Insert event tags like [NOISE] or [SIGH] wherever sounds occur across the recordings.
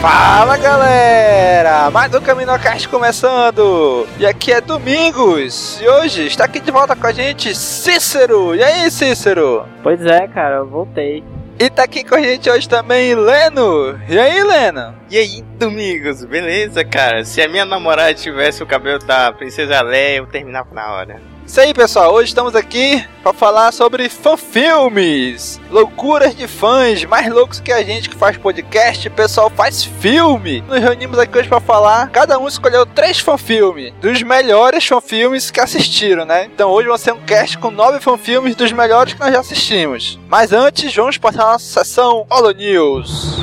Fala galera! Mais um Caminocast começando! E aqui é Domingos! E hoje está aqui de volta com a gente Cícero! E aí, Cícero? Pois é, cara, eu voltei. E tá aqui com a gente hoje também Leno! E aí, Leno? E aí, Domingos, beleza, cara? Se a minha namorada tivesse o cabelo da Princesa Leia, eu terminava na hora. Isso aí, pessoal. Hoje estamos aqui para falar sobre fanfilmes. Loucuras de fãs, mais loucos que a gente que faz podcast, o pessoal faz filme. Nos reunimos aqui hoje para falar. Cada um escolheu três fanfilmes dos melhores fanfilmes que assistiram, né? Então hoje vai ser um cast com nove fanfilmes dos melhores que nós já assistimos. Mas antes, vamos passar a nossa sessão Holo News.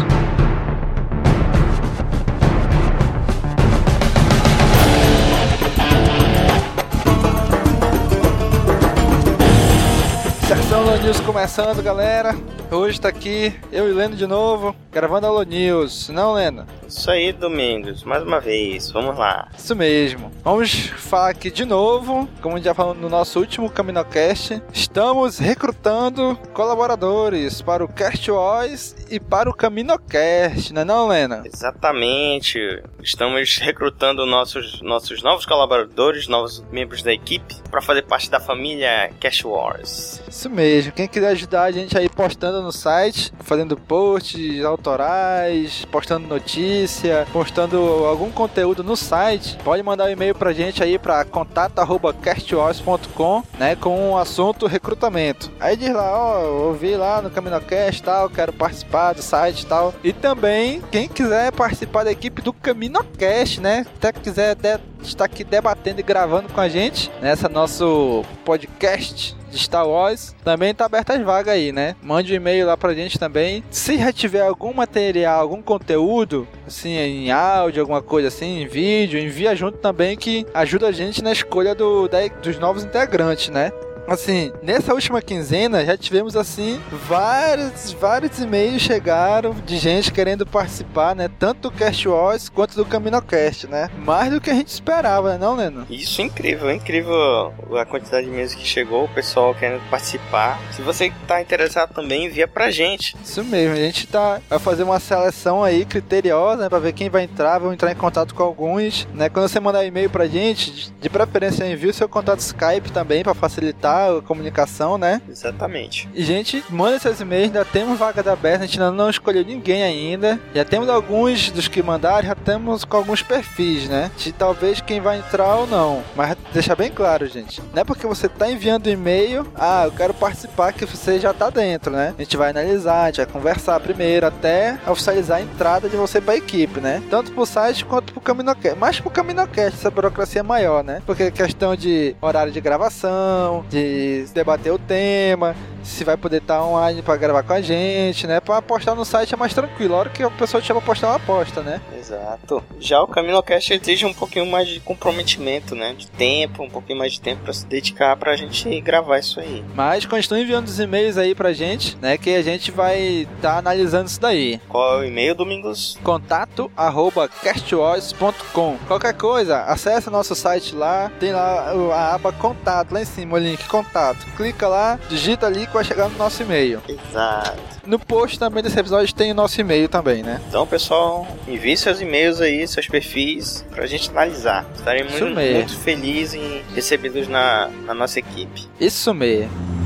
News começando, galera. Hoje tá aqui eu e Leno de novo, gravando a Holo News. Não, Leno? Isso aí, Domingos, mais uma vez, vamos lá. Isso mesmo. Vamos falar aqui de novo, como já falamos no nosso último Caminocast, estamos recrutando colaboradores para o Cast Wars e para o Caminocast, não é não, Lena? Exatamente, estamos recrutando nossos, nossos novos colaboradores, novos membros da equipe, para fazer parte da família Cash Wars. Isso mesmo. Quem quiser ajudar a gente aí postando no site, fazendo posts autorais, postando notícia, postando algum conteúdo no site, pode mandar um e-mail pra gente aí pra contato@castwars.com, né, com o assunto recrutamento. Aí diz lá, ó, ouvi lá no Caminocast tal, quero participar do site tal. E também quem quiser participar da equipe do Caminocast, né, até quiser estar aqui debatendo e gravando com a gente nessa nosso podcast de Star Wars, também tá aberta as vagas aí, né? Mande um e-mail lá pra gente também. Se já tiver algum material, algum conteúdo, assim, em áudio, alguma coisa assim, em vídeo, envia junto também que ajuda a gente na escolha do, da- dos novos integrantes, né? Assim, nessa última quinzena já tivemos assim vários, vários e-mails chegaram de gente querendo participar, né? Tanto do Cast Wars quanto do Caminocast, né? Mais do que a gente esperava, né, não, Leno? Isso é incrível, é incrível a quantidade de meses que chegou, o pessoal querendo participar. Se você tá interessado também, envia pra gente. Isso mesmo, a gente tá, vai fazer uma seleção aí criteriosa, né, pra ver quem vai entrar, vamos entrar em contato com alguns, né? Quando você mandar e-mail pra gente, de- preferência envie o seu contato Skype também pra facilitar a comunicação, né? Exatamente. E gente, manda esses e-mails, ainda temos vaga da aberta, a gente ainda não escolheu ninguém ainda. Já temos alguns dos que mandaram, já temos com alguns perfis, né? De talvez quem vai entrar ou não. Mas deixa bem claro, gente. Não é porque você tá enviando e-mail, ah, eu quero participar que você já tá dentro, né? A gente vai analisar, a gente vai conversar primeiro até oficializar a entrada de você pra equipe, né? Tanto pro site quanto pro Caminocast. Mais pro Caminocast, essa burocracia é maior, né? Porque é questão de horário de gravação, de debater o tema, se vai poder estar online pra gravar com a gente, né? Pra postar no site é mais tranquilo. A hora que a pessoa te chama pra postar, ela posta, né? Exato. Já o Caminocast exige um pouquinho mais de comprometimento, né? De tempo, um pouquinho mais de tempo pra se dedicar pra gente gravar isso aí. Mas continue enviando os e-mails aí pra gente, né? Que a gente vai estar analisando isso daí. Qual é o e-mail, Domingos? Contato arroba castwars.com Qualquer coisa, acesse nosso site lá, tem lá a aba contato, lá em cima o link contato. Clica lá, digita ali que vai chegar no nosso e-mail. Exato. No post também desse episódio tem o nosso e-mail também, né? Então, pessoal, envie seus e-mails aí, seus perfis, pra gente analisar. Estarei muito, muito feliz em recebê-los na, na nossa equipe. Isso mesmo.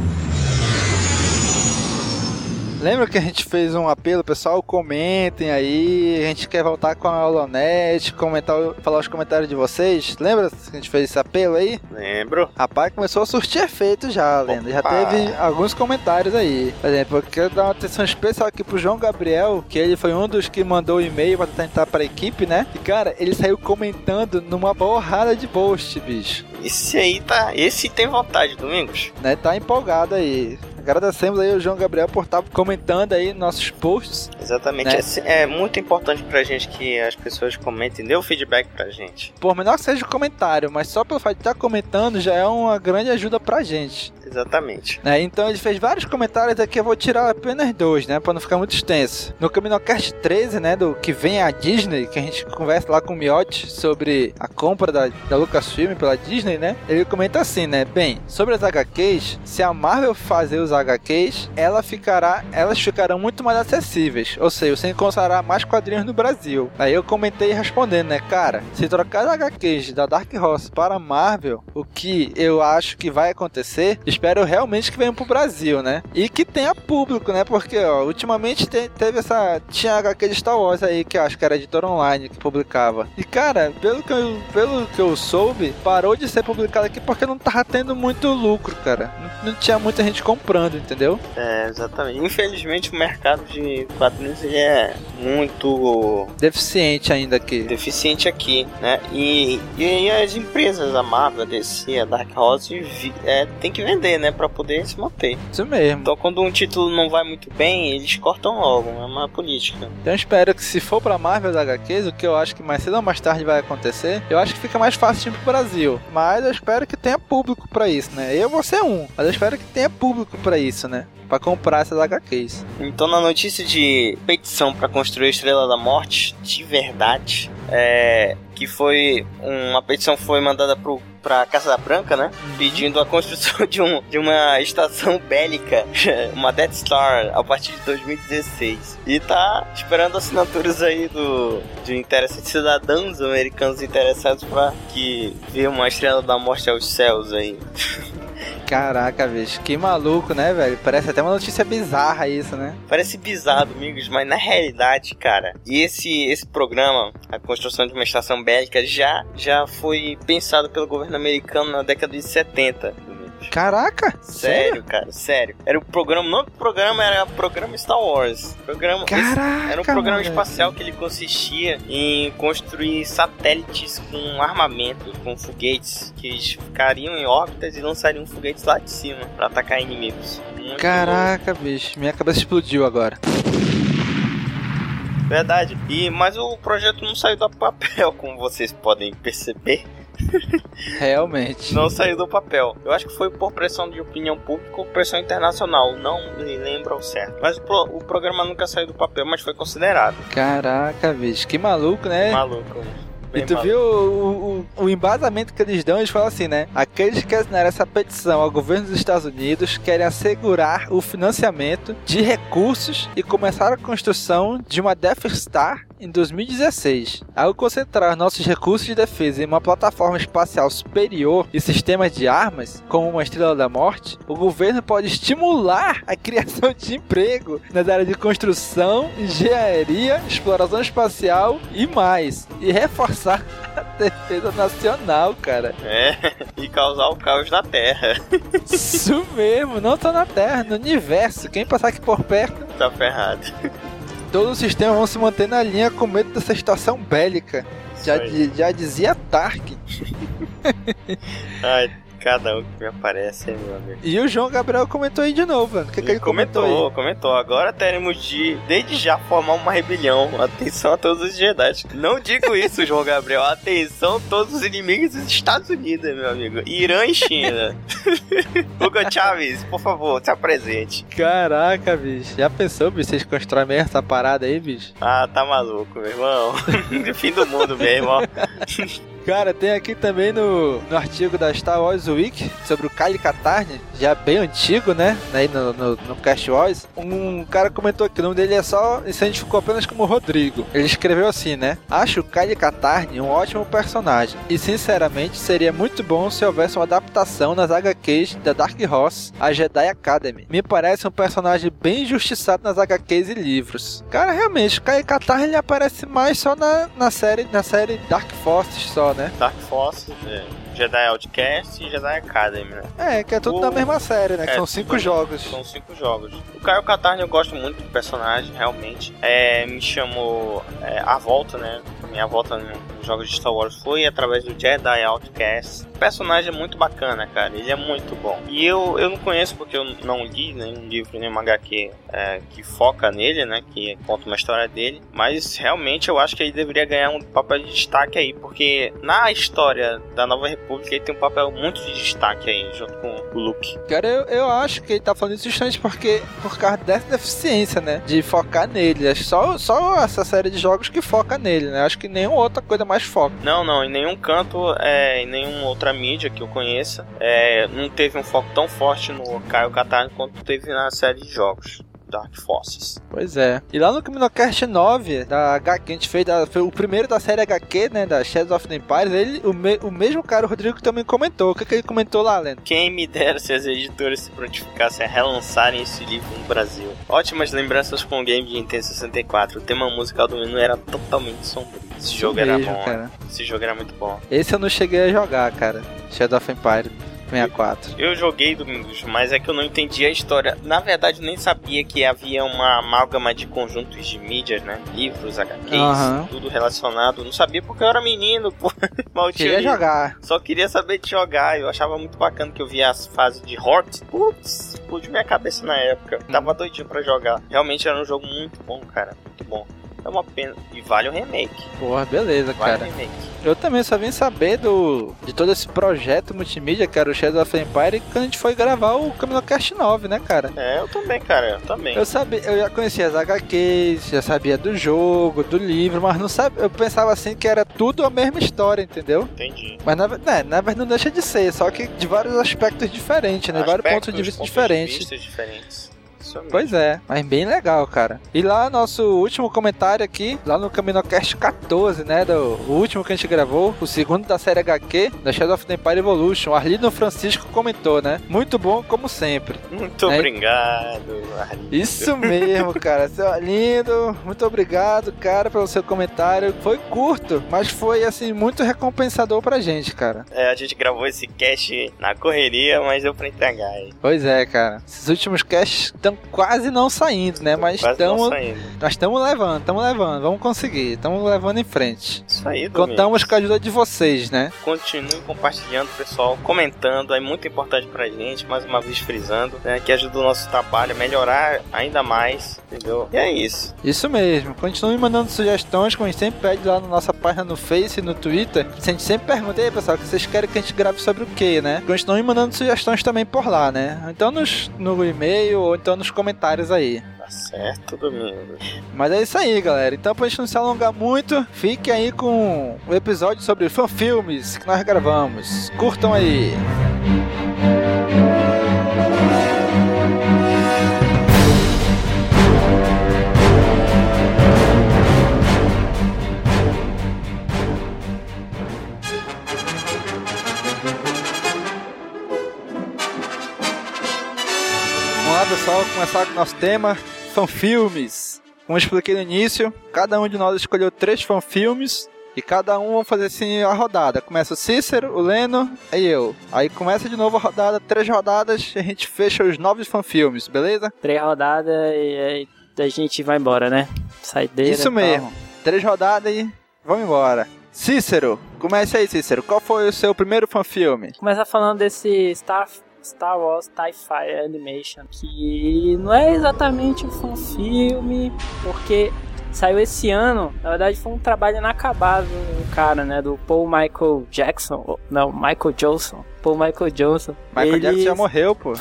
Lembra que a gente fez um apelo, pessoal? Comentem aí. A gente quer voltar com a Holonet, comentar, falar os comentários de vocês. Lembra que a gente fez esse apelo aí? Lembro? Rapaz, começou a surtir efeito já, Lenda. Já teve alguns comentários aí. Por exemplo, eu quero dar uma atenção especial aqui pro João Gabriel, que ele foi um dos que mandou o e-mail pra tentar pra equipe, né? E cara, ele saiu comentando numa porrada de post, bicho. Esse aí tá. Esse tem vontade, Domingos. né? Tá empolgado aí. Agradecemos aí o João Gabriel por estar comentando aí nossos posts. Exatamente. Né? É, é muito importante pra gente que as pessoas comentem, dê o feedback pra gente. Por menor que seja o comentário, mas só pelo fato de estar comentando já é uma grande ajuda pra gente. Exatamente. Né? Então ele fez vários comentários aqui, eu vou tirar apenas dois, né? Pra não ficar muito extenso. No CaminoCast 13, né? Do que vem a Disney, que a gente conversa lá com o Miotti sobre a compra da, da Lucasfilm pela Disney, né? Ele comenta assim, né? Bem, sobre as HQs, se a Marvel fazer os HQs, ela ficará, elas ficarão muito mais acessíveis. Ou seja, você encontrará mais quadrinhos no Brasil. Aí eu comentei respondendo, né? Cara, se trocar as HQs da Dark Horse para a Marvel, o que eu acho que vai acontecer, espero realmente que venham pro Brasil, né? E que tenha público, né? Porque, ó, ultimamente te, teve essa. Tinha de Star Wars aí, que eu acho que era a editora online que publicava. E, cara, pelo que eu, pelo que eu soube, parou de ser publicado aqui porque não tava tendo muito lucro, cara. Não, não tinha muita gente comprando, entendeu? É, exatamente. Infelizmente o mercado de quadrinhos é muito Deficiente ainda aqui. deficiente aqui, né? E, e as empresas, a Marvel, a DC, a Dark Horse, é, tem que vender, né? Pra poder se manter. Isso mesmo. Então quando um título não vai muito bem, eles cortam logo. É uma política. Então eu espero que se for pra Marvel da HQs, o que eu acho que mais cedo ou mais tarde vai acontecer, eu acho que fica mais fácil ir pro Brasil. Mas eu espero que tenha público pra isso, né? Eu vou ser um, mas eu espero que tenha público pra isso, né? Pra comprar essas HQs. Então, na notícia de petição para construir a Estrela da Morte, de verdade, é, que foi uma petição foi mandada pro para Casa Branca, né? Pedindo a construção de, um, de uma estação bélica, [LAUGHS] uma Death Star, a partir de 2016. E tá esperando assinaturas aí do de interessantes cidadãos americanos interessados para que vê uma Estrela da Morte aos céus aí. [LAUGHS] Caraca, bicho, que maluco, né, velho? Parece até uma notícia bizarra isso, né? Parece bizarro, amigos, mas na realidade, cara, esse esse programa, a construção de uma estação bélica, já já foi pensado pelo governo americano na década de 70. Caraca! Sério, cara, sério. Era o programa, não o programa era o programa Star Wars. Programa, Caraca! era um programa moleque. espacial que ele consistia em construir satélites com armamento, com foguetes que eles ficariam em órbitas e lançariam foguetes lá de cima pra atacar inimigos. Muito. Caraca, bicho, minha cabeça explodiu agora. Verdade. E mas o projeto não saiu do papel, [LAUGHS] como vocês podem perceber. [LAUGHS] Realmente. Não saiu do papel. Eu acho que foi por pressão de opinião pública ou pressão internacional. Não me lembro ao certo. Mas o, pro- o programa nunca saiu do papel, mas foi considerado. Caraca, bicho, que maluco, né? Maluco. E Bem tu maluco. viu o, o, o embasamento que eles dão? Eles falam assim, né? Aqueles que assinaram essa petição ao governo dos Estados Unidos querem assegurar o financiamento de recursos e começar a construção de uma Death Star em 2016. Ao concentrar nossos recursos de defesa em uma plataforma espacial superior e sistemas de armas, como uma Estrela da Morte, o governo pode estimular a criação de emprego nas áreas de construção, engenharia, exploração espacial e mais, e reforçar a defesa nacional, cara. É, e causar o caos na Terra. Isso mesmo, não só na Terra, no universo. Quem passar aqui por perto, tá ferrado. Todos os sistemas vão se manter na linha com medo dessa situação bélica. Já, já dizia Tark. Ai, cada um que me aparece, hein, meu amigo. E o João Gabriel comentou aí de novo, mano. O que, que ele comentou, comentou, comentou. Agora teremos de, desde já, formar uma rebelião. Atenção a todos os Jedi. Não digo isso, João Gabriel. Atenção a todos os inimigos dos Estados Unidos, meu amigo. Irã e China. [LAUGHS] Hugo Chaves, por favor, se apresente. Caraca, bicho. Já pensou, bicho? Vocês constroem mesmo essa parada aí, bicho? Ah, tá maluco, meu irmão. [LAUGHS] Fim do mundo mesmo, ó. [LAUGHS] Cara, tem aqui também no, no artigo da Star Wars Week sobre o Kyle Katarn, já bem antigo, né? Aí no, no, no Cast Wars. Um cara comentou aqui, o nome dele é só. Se identificou apenas como Rodrigo. Ele escreveu assim, né? Acho o Kyle Katarn um ótimo personagem. E sinceramente, seria muito bom se houvesse uma adaptação nas HQs da Dark Horse, a Jedi Academy. Me parece um personagem bem injustiçado nas HQs e livros. Cara, realmente, o Kyle Katarn ele aparece mais só na, na série na série Dark Forces só, né? Dark Force, é, Jedi Outcast e Jedi Academy, né? É, que é tudo O- da mesma série, né? É, são cinco da- jogos. São cinco jogos. O Caio Katarn eu gosto muito do personagem, realmente. É, me chamou é, a volta, né? Minha volta no jogos de Star Wars foi através do Jedi Outcast. Personagem é muito bacana, cara. Ele é muito bom. E eu, eu não conheço porque eu não li nenhum livro, nenhum HQ é, que foca nele, né? Que conta uma história dele. Mas realmente eu acho que ele deveria ganhar um papel de destaque aí. Porque na história da Nova República ele tem um papel muito de destaque aí, junto com o Luke. Cara, eu, eu acho que ele tá falando isso justamente porque por causa dessa deficiência, né? De focar nele. Acho só, só essa série de jogos que foca nele, né? Acho que nenhuma outra coisa mais foca. Não, não, em nenhum canto, é, em nenhuma outra mídia que eu conheça, é, não teve um foco tão forte no Caio Katarn quanto teve na série de jogos. Dark Forces. Pois é. E lá no CaminoCast 9, da HQ, que a gente fez, da, foi o primeiro da série HQ, né, da Shadows of the Empires, ele, o, me, o mesmo cara, o Rodrigo, também comentou. O que, que ele comentou lá, Lendo? Quem me dera se as editoras se prontificassem a relançarem esse livro no Brasil. Ótimas lembranças com o game de Nintendo 64. O tema musical do menino era totalmente sombrio. Esse jogo era mesmo, bom. cara. Esse jogo era muito bom. Esse eu não cheguei a jogar, cara. Shadow of Empires 64. Eu joguei Domingos, mas é que eu não entendi a história. Na verdade, nem sabia que havia uma amálgama de conjuntos de mídias, né? Livros, HQs, Aham. tudo relacionado. Não sabia porque eu era menino, [LAUGHS] pô. Mal Queria jogar. Só queria saber de jogar. Eu achava muito bacana que eu via as fases de Hort. Putz, explodiu minha cabeça na época. Tava doidinho pra jogar. Realmente era um jogo muito bom, cara. Muito bom. É uma pena. E vale o remake. Porra, beleza, Vale cara. remake. Eu também só vim saber do de todo esse projeto multimídia, que era o Shadow of Empire, quando a gente foi gravar o CaminoCast 9, né, cara? É, eu também, cara. Eu também. Eu sabia, eu já conhecia as HQs, já sabia do jogo, do livro, mas não sabia, eu pensava assim que era tudo a mesma história, entendeu? Entendi. Mas na, né, na verdade não deixa de ser, só que de vários aspectos diferentes, né? vários pontos de vista diferentes. vistas diferentes. Isso mesmo. Pois é, mas bem legal, cara. E lá, nosso último comentário aqui, lá no CaminoCast 14, né? Do, o último que a gente gravou, o segundo da série HQ, da Shadow of the Empire Evolution. O Arlindo Francisco comentou, né? Muito bom, como sempre. Muito É. obrigado, Arlindo. Isso mesmo, cara. Seu Arlindo, muito obrigado, cara, pelo seu comentário. Foi curto, mas foi, assim, muito recompensador pra gente, cara. É, a gente gravou esse cast na correria, mas deu pra entregar aí. Pois é, cara. Esses últimos casts quase não saindo, né? Mas estamos. Nós estamos levando, estamos levando, vamos conseguir, estamos levando em frente. Isso aí, Contamos Domingos. com a ajuda de vocês, né? Continue compartilhando, pessoal, comentando, é muito importante pra gente, mais uma vez frisando, né, que ajuda o nosso trabalho a melhorar ainda mais, entendeu? E é isso. Isso mesmo. Continue mandando sugestões, como a gente sempre pede lá na nossa página no Face no Twitter. A gente sempre pergunta aí, pessoal, que vocês querem que a gente grave sobre o que, né? Continue mandando sugestões também por lá, né? Então nos, no e-mail ou então nos comentários aí. Tá certo, Domingos. Mas é isso aí, galera. Então, pra gente não se alongar muito, fique aí com o episódio sobre fanfilmes que nós gravamos. Curtam aí. Vamos pessoal, começar com o nosso tema, fanfilmes. Como eu expliquei no início, cada um de nós escolheu três fanfilmes e cada um vamos fazer assim a rodada. Começa o Cícero, o Leno e eu. Aí começa de novo a rodada, três rodadas e a gente fecha os nove fanfilmes, beleza? Três rodadas e aí a gente vai embora, né? Saideira. Isso e tal. mesmo. Três rodadas e vamos embora. Cícero, comece aí, Cícero. Qual foi o seu primeiro fanfilme? Começar falando desse Star, Star Wars TIE Fighter Animation, que não é exatamente um fanfilme, porque saiu esse ano, na verdade foi um trabalho inacabado do cara, né, do Paul Michael Jackson, não, Michael Johnson, Paul Michael Johnson. Michael Ele, Jackson já morreu, pô.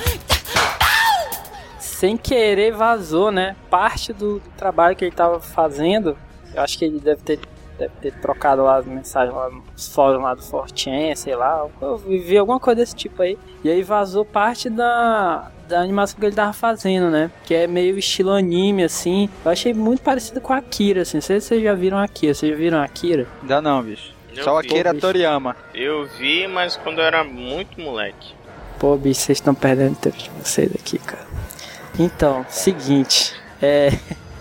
sem querer vazou, né, parte do, do trabalho que ele tava fazendo, eu acho que ele deve ter deve ter trocado lá as mensagens lá nos fóruns lá do Fortran, sei lá. Eu vi alguma coisa desse tipo aí. E aí vazou parte da, da animação que ele tava fazendo, né? Que é meio estilo anime, assim. Eu achei muito parecido com a Akira, assim. Não sei se vocês já viram a Akira. Vocês já viram a Akira? Ainda não, bicho. Eu Só vi. Akira bicho. Toriyama. Eu vi, mas quando eu era muito moleque. Pô, bicho, vocês estão perdendo tempo de vocês aqui, cara. Então, seguinte. É.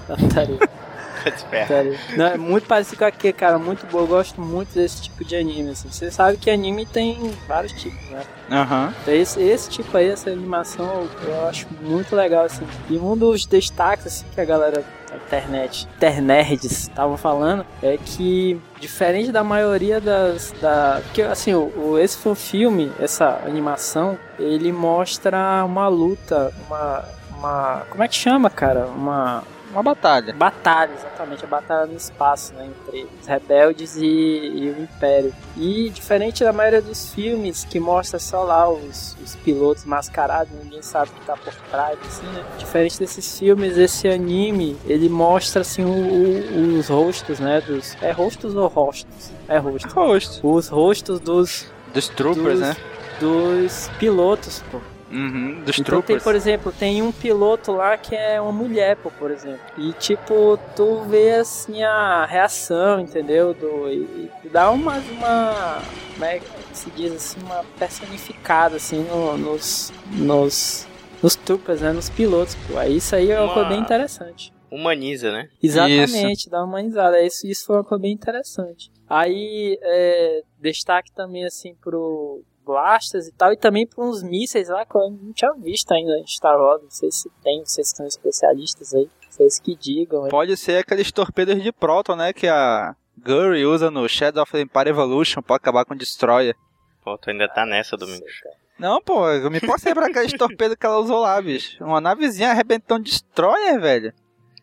[LAUGHS] [LAUGHS] Tá? Não, é muito parecido com aqui, cara. Muito bom. Eu gosto muito desse tipo de anime, assim. Você sabe que anime tem vários tipos, né? Aham. Então esse, esse tipo aí, essa animação, eu acho muito legal, assim. E um dos destaques, assim, que a galera da internet, internerds, estavam falando, é que, diferente da maioria das... Da, porque, assim, o, o- esse foi um filme, essa animação, ele mostra uma luta, uma... uma como é que chama, cara? Uma... Uma batalha. Batalha, exatamente, a batalha no espaço, né, entre os rebeldes e, e o Império. E diferente da maioria dos filmes que mostra só lá os, os pilotos mascarados, ninguém sabe o que tá por trás, assim, né? Diferente desses filmes, esse anime, ele mostra, assim, o- o- os rostos, né, dos... É rostos ou rostos? É rostos. Rosto. Os rostos dos, Dos troopers, dos, né? dos pilotos, pô. Uhum. Dos Então tem, troopers. por exemplo, tem um piloto lá que é uma mulher, pô, por exemplo. E tipo, tu vê assim a reação, entendeu? Do, e, e dá uma, uma. Como é que se diz assim, uma personificada assim no- nos. nos. Nos troopers, né? Nos pilotos, pô. Aí isso aí é uma Uma- coisa bem interessante. Humaniza, né? Exatamente, dá uma humanizada. Isso, isso foi uma coisa bem interessante. Aí, é, destaque também, assim, pro Blasters e tal, e também para uns mísseis lá que eu não tinha visto ainda em Star Wars. Não sei se tem, vocês são especialistas aí, vocês que digam. aí. Pode ser aqueles torpedos de Proton, né? Que a Gurry usa no Shadow of the Empire Evolution pra acabar com o Destroyer. Pô, tu ainda tá nessa, Domingos. Não, pô, eu me passei pra aqueles torpedos que ela usou lá, bicho. Uma navezinha arrebentando Destroyer, velho.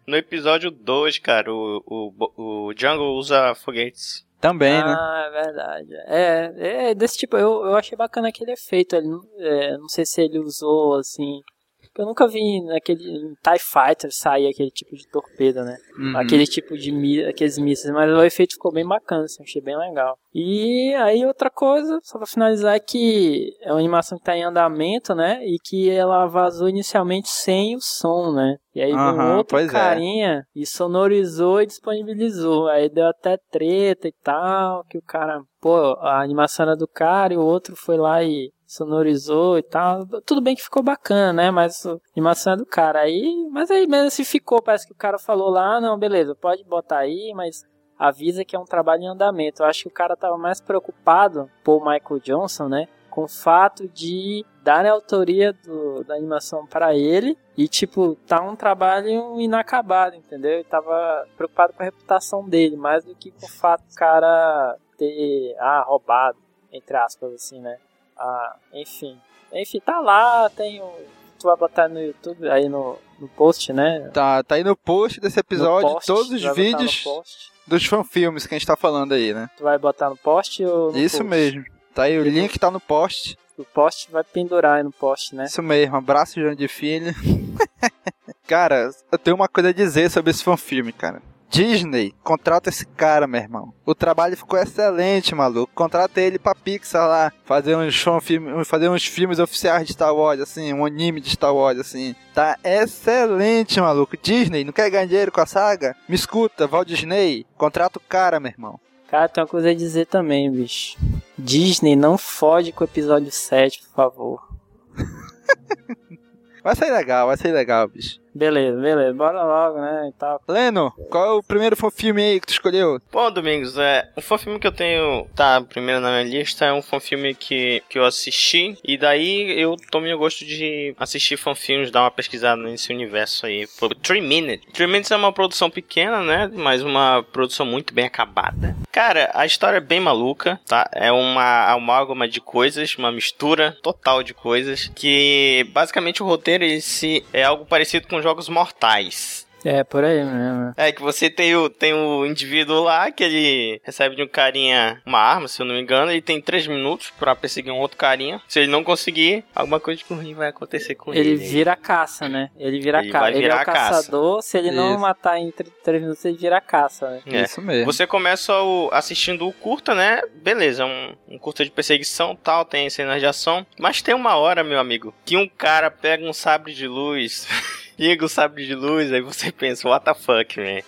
No episódio 2, cara, o, o, o Jungle usa foguetes. Também, né? Ah, é verdade. É, é desse tipo, eu, eu achei bacana aquele efeito. Ele, não- é, não sei se ele usou, assim... Eu nunca vi naquele em TIE Fighter sair aquele tipo de torpedo, né? Uhum. aquele tipo de mi aqueles mísseis, mas o efeito ficou bem bacana, assim, achei bem legal. E aí outra coisa, só pra finalizar, é que é uma animação que tá em andamento, né? E que ela vazou inicialmente sem o som, né? E aí Aham, um outro é. carinha e sonorizou e disponibilizou. Aí deu até treta e tal, que o cara, pô, a animação era do cara e o outro foi lá e sonorizou e tal. Tudo bem que ficou bacana, né? Mas a animação é do cara. Aí, mas aí mesmo se ficou, parece que o cara falou lá, não, beleza, pode botar aí, mas avisa que é um trabalho em andamento. Eu acho que o cara tava mais preocupado, por Michael Johnson, né? Com o fato de dar a autoria do- da animação para ele e, tipo, tá um trabalho inacabado, entendeu? E tava preocupado com a reputação dele, mais do que com o fato do cara ter, ah, roubado, entre aspas, assim, né? Ah, enfim. Enfim, tá lá, tem o. Tu vai botar no YouTube, aí no, no post, né? Tá, tá aí no post desse episódio post, todos os vídeos dos fanfilmes que a gente tá falando aí, né? Tu vai botar no post ou no Isso post? mesmo. Tá aí o link, tá no post. O post vai pendurar aí no post, né? Isso mesmo. Abraço, João de Filho. [LAUGHS] cara, eu tenho uma coisa a dizer sobre esse fanfilme, cara. Disney, contrata esse cara, meu irmão. O trabalho ficou excelente, maluco. Contrata ele pra Pixar lá, fazer uns, fanfilme- fazer uns filmes oficiais de Star Wars, assim, um anime de Star Wars, assim. Tá excelente, maluco. Disney, não quer ganhar dinheiro com a saga? Me escuta, Walt Disney, contrata o cara, meu irmão. Cara, tem uma coisa a dizer também, bicho. Disney, não fode com o episódio 7, por favor. [LAUGHS] Vai sair legal, vai sair legal, bicho. Beleza, beleza, bora logo, né, e tal. Leno, qual é o primeiro fanfilme aí que tu escolheu? Bom, Domingos, é, um fanfilme que eu tenho, tá primeiro na minha lista, é um fanfilme que, que eu assisti, e daí eu tomei o gosto de assistir fanfilmes, dar uma pesquisada nesse universo aí. Foi Three Minutes. Three Minutes é uma produção pequena, né, mas uma produção muito bem acabada. Cara, a história é bem maluca, tá? É uma amálgama de coisas, uma mistura total de coisas, que basicamente o roteiro ele se, é algo parecido com jogos mortais. É, por aí mesmo. É que você tem o, tem o indivíduo lá que ele recebe de um carinha uma arma, se eu não me engano, e tem três minutos pra perseguir um outro carinha. Se ele não conseguir, alguma coisa de ruim vai acontecer com ele. Ele vira a caça, né? Ele vira Ele a caça. vai Ele é o a caça. caçador, se ele não Isso. matar em 3 minutos, ele vira a caça, né? É. Isso mesmo. Você começa o- assistindo o curta, né? Beleza, é um, um curta de perseguição tal, tem cenas de ação. Mas tem uma hora, meu amigo, que um cara pega um sabre de luz [LAUGHS] liga o sabre de luz, aí você [LAUGHS] pensa, what the fuck, man?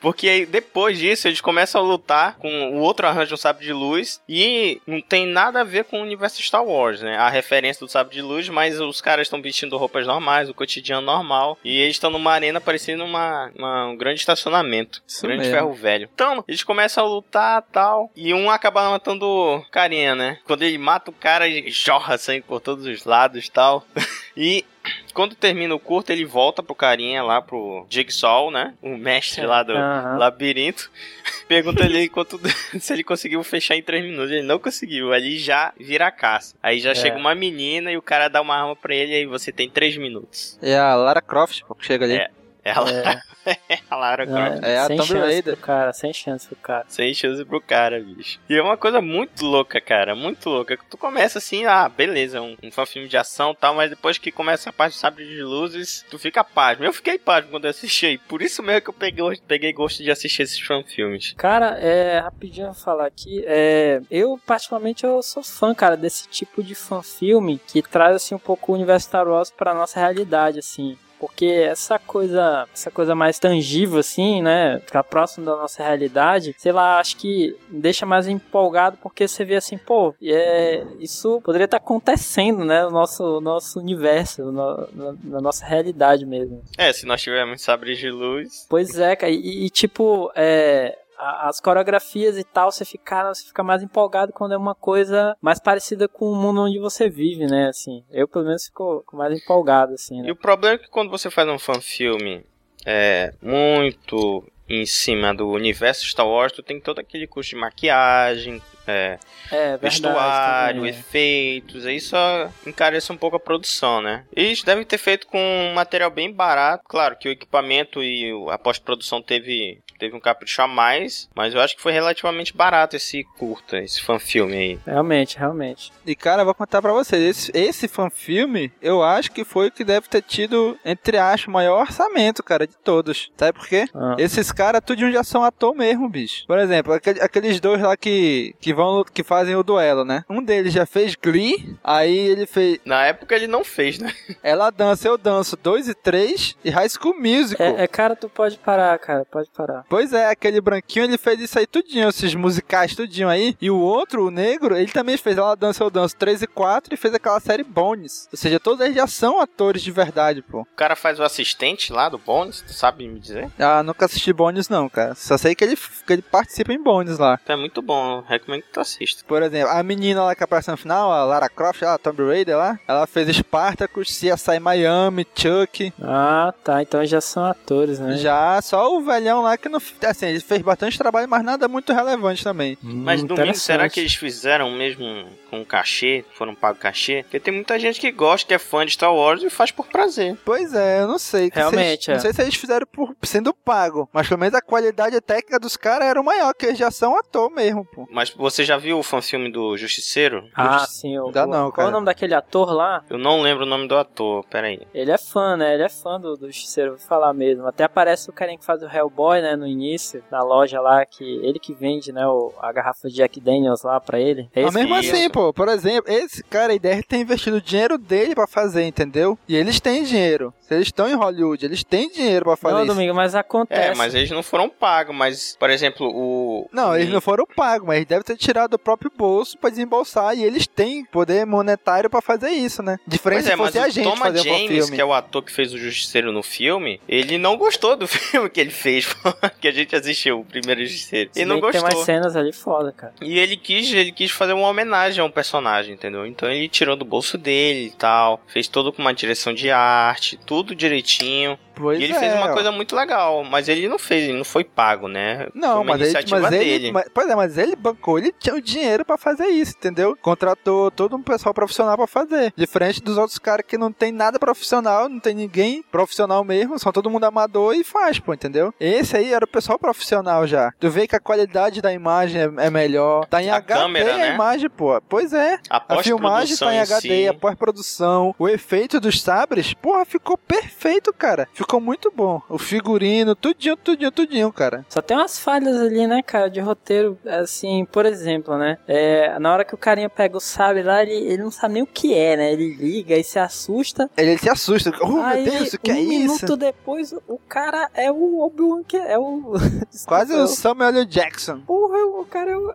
Porque aí, depois disso, eles começam a lutar com o outro arranjo um sabre de luz e não tem nada a ver com o universo Star Wars, né? A referência do sabre de luz, mas os caras estão vestindo roupas normais, o cotidiano normal, e eles estão numa arena parecendo uma, uma- um grande estacionamento, Isso um grande mesmo. ferro velho. Então, eles começam a lutar tal, e um acaba matando o carinha, né? Quando ele mata o cara, ele jorra sangue por todos os lados tal. [LAUGHS] e quando termina o curto, ele volta pro carinha lá, pro Jigsaw, né? O mestre lá do Aham. labirinto. [LAUGHS] Pergunta ele quanto, [LAUGHS] se ele conseguiu fechar em 3 minutos. Ele não conseguiu. Ali já vira a caça. Aí já É. chega uma menina e o cara dá uma arma pra ele e aí você tem 3 minutos. É a Lara Croft, pô, que chega ali. É. Ela, É, a Lara Croft. é, É a sem Tomb chance Raider. pro cara, sem chance pro cara. Sem chance pro cara, bicho. E é uma coisa muito louca, cara. Muito louca. Tu começa assim, ah, beleza, um, um filme de ação e tal, mas depois que começa a parte do sabre de luzes, tu fica pasmo. Eu fiquei pasmo quando eu assisti. Por isso mesmo que eu peguei, peguei gosto de assistir esses filmes. Cara, é, rapidinho eu vou falar aqui, é, eu particularmente eu sou fã, cara, desse tipo de fan filme que traz assim um pouco o universo Star Wars pra nossa realidade, assim. Porque essa coisa, essa coisa mais tangível, assim, né? Ficar próximo da nossa realidade, sei lá, acho que deixa mais empolgado porque você vê assim, pô, é, isso poderia estar acontecendo, né? No nosso, nosso universo, no- na- na nossa realidade mesmo. É, se nós tivermos sabres de luz. Pois é, cara, e, e, tipo, é, as coreografias e tal, você fica, você fica mais empolgado quando é uma coisa mais parecida com o mundo onde você vive, né, assim. Eu, pelo menos, fico, mais empolgado, assim, E né. o problema é que quando você faz um fan filme é, muito em cima do universo Star Wars, tu tem todo aquele custo de maquiagem, é, É, verdade. vestuário, também, é. efeitos, aí só encarece um pouco a produção, né? Eles devem ter feito com um material bem barato, claro que o equipamento e a pós-produção teve, teve um capricho a mais, mas eu acho que foi relativamente barato esse curta, esse fan filme aí. Realmente, realmente. E cara, eu vou contar pra vocês, esse, esse fanfilme, eu acho que foi o que deve ter tido, entre aspas, o maior orçamento, cara, de todos. Sabe por quê? Ah. Esses caras, tudo já são ator mesmo, bicho. Por exemplo, aquele- aqueles dois lá que, que vão, que fazem o duelo, né? Um deles já fez Glee, aí ele fez Na época ele não fez, né? [LAUGHS] Ela Dança, Eu Danço 2 e 3 e High School Musical. É, é, cara, tu pode parar, cara, pode parar. Pois é, aquele branquinho, ele fez isso aí tudinho, esses musicais tudinho aí. E o outro, o negro, ele também fez Ela Dança, Eu Danço 3 e 4 e fez aquela série Bones. Ou seja, todos eles já são atores de verdade, pô. O cara faz o assistente lá do Bones, tu sabe me dizer? Ah, nunca assisti Bones não, cara. Só sei que ele, que ele participa em Bones lá. Então é muito bom, recomendo que tu assista. Por exemplo, a menina lá que aparece no final, a Lara Croft, a Tomb Raider lá, ela fez Spartacus, CSI Miami, Chuck. Ah, tá, então já são atores, né? Já só o velhão lá que não. Assim, ele fez bastante trabalho, mas nada muito relevante também. Mas Hum, domingo, será que eles fizeram mesmo com cachê? Foram pagos cachê? Porque tem muita gente que gosta, que é fã de Star Wars e faz por prazer. Pois é, eu não sei. Realmente, se eles- é. Não sei se eles fizeram por sendo pago, mas pelo menos a qualidade técnica dos caras era o maior, que eles já são ator mesmo, pô. Mas você já viu o fanfilme do Justiceiro? Ah, sim. O, Dá o- não, Qual cara. é o nome daquele ator lá? Eu não lembro o nome do ator, peraí. Ele é fã, né? Ele é fã do, do Justiceiro, vou falar mesmo. Até aparece o carinha que faz o Hellboy, né? No início, na loja lá, que ele que vende, né? O, a garrafa de Jack Daniels lá pra ele. É Mas mesmo isso. assim, pô, por exemplo, esse cara aí deve ter investido o dinheiro dele pra fazer, entendeu? E eles têm dinheiro. Se eles estão em Hollywood, eles têm dinheiro pra fazer Não, isso. Domingo, mas acontece. É, mas eles não foram pagos, mas, por exemplo, o. Não, eles não foram pagos, mas devem ter tirado do próprio bolso pra desembolsar e eles têm poder monetário pra fazer isso, né? Diferente Pois é, se mas fosse a o gente Thomas fazer um James, filme. que é o ator que fez o Justiceiro no filme, ele não gostou do [LAUGHS] filme que ele fez, [LAUGHS] que a gente assistiu, o primeiro Justiceiro. Ele não que Tem mais gostou. cenas ali foda, cara. E ele quis, ele quis fazer uma homenagem a um personagem, entendeu? Então ele tirou do bolso dele e tal, fez tudo com uma direção de arte, tudo direitinho. Pois e ele é, fez uma ó. coisa muito legal, mas ele não fez, ele não foi pago, né? Não, mas ele, mas ele, mas- pois é, mas ele bancou, ele tinha o dinheiro pra fazer isso, entendeu? Contratou todo um pessoal profissional pra fazer. Diferente dos outros caras que não tem nada profissional, não tem ninguém profissional mesmo, são todo mundo amador e faz, pô, entendeu? Esse aí era o pessoal profissional já. Tu vê que a qualidade da imagem é, é melhor. Tá em A HD câmera, a né? imagem, pô. Pois é. A A filmagem tá em em HD, si, a pós-produção, o efeito dos sabres, porra, ficou perfeito, cara. ficou muito bom. O figurino, tudinho, tudinho, tudinho, cara. Só tem umas falhas ali, né, cara, de roteiro, assim, por exemplo, né? É, na hora que o carinha pega o sabre lá, ele, ele não sabe nem o que é, né? Ele liga e se assusta. Ele, ele se assusta. Oh, Aí, meu Deus, o que um é minuto isso? depois, o cara é o Obi-Wan, que é o... [LAUGHS] Quase o Samuel L. Jackson. Porra, o cara é o...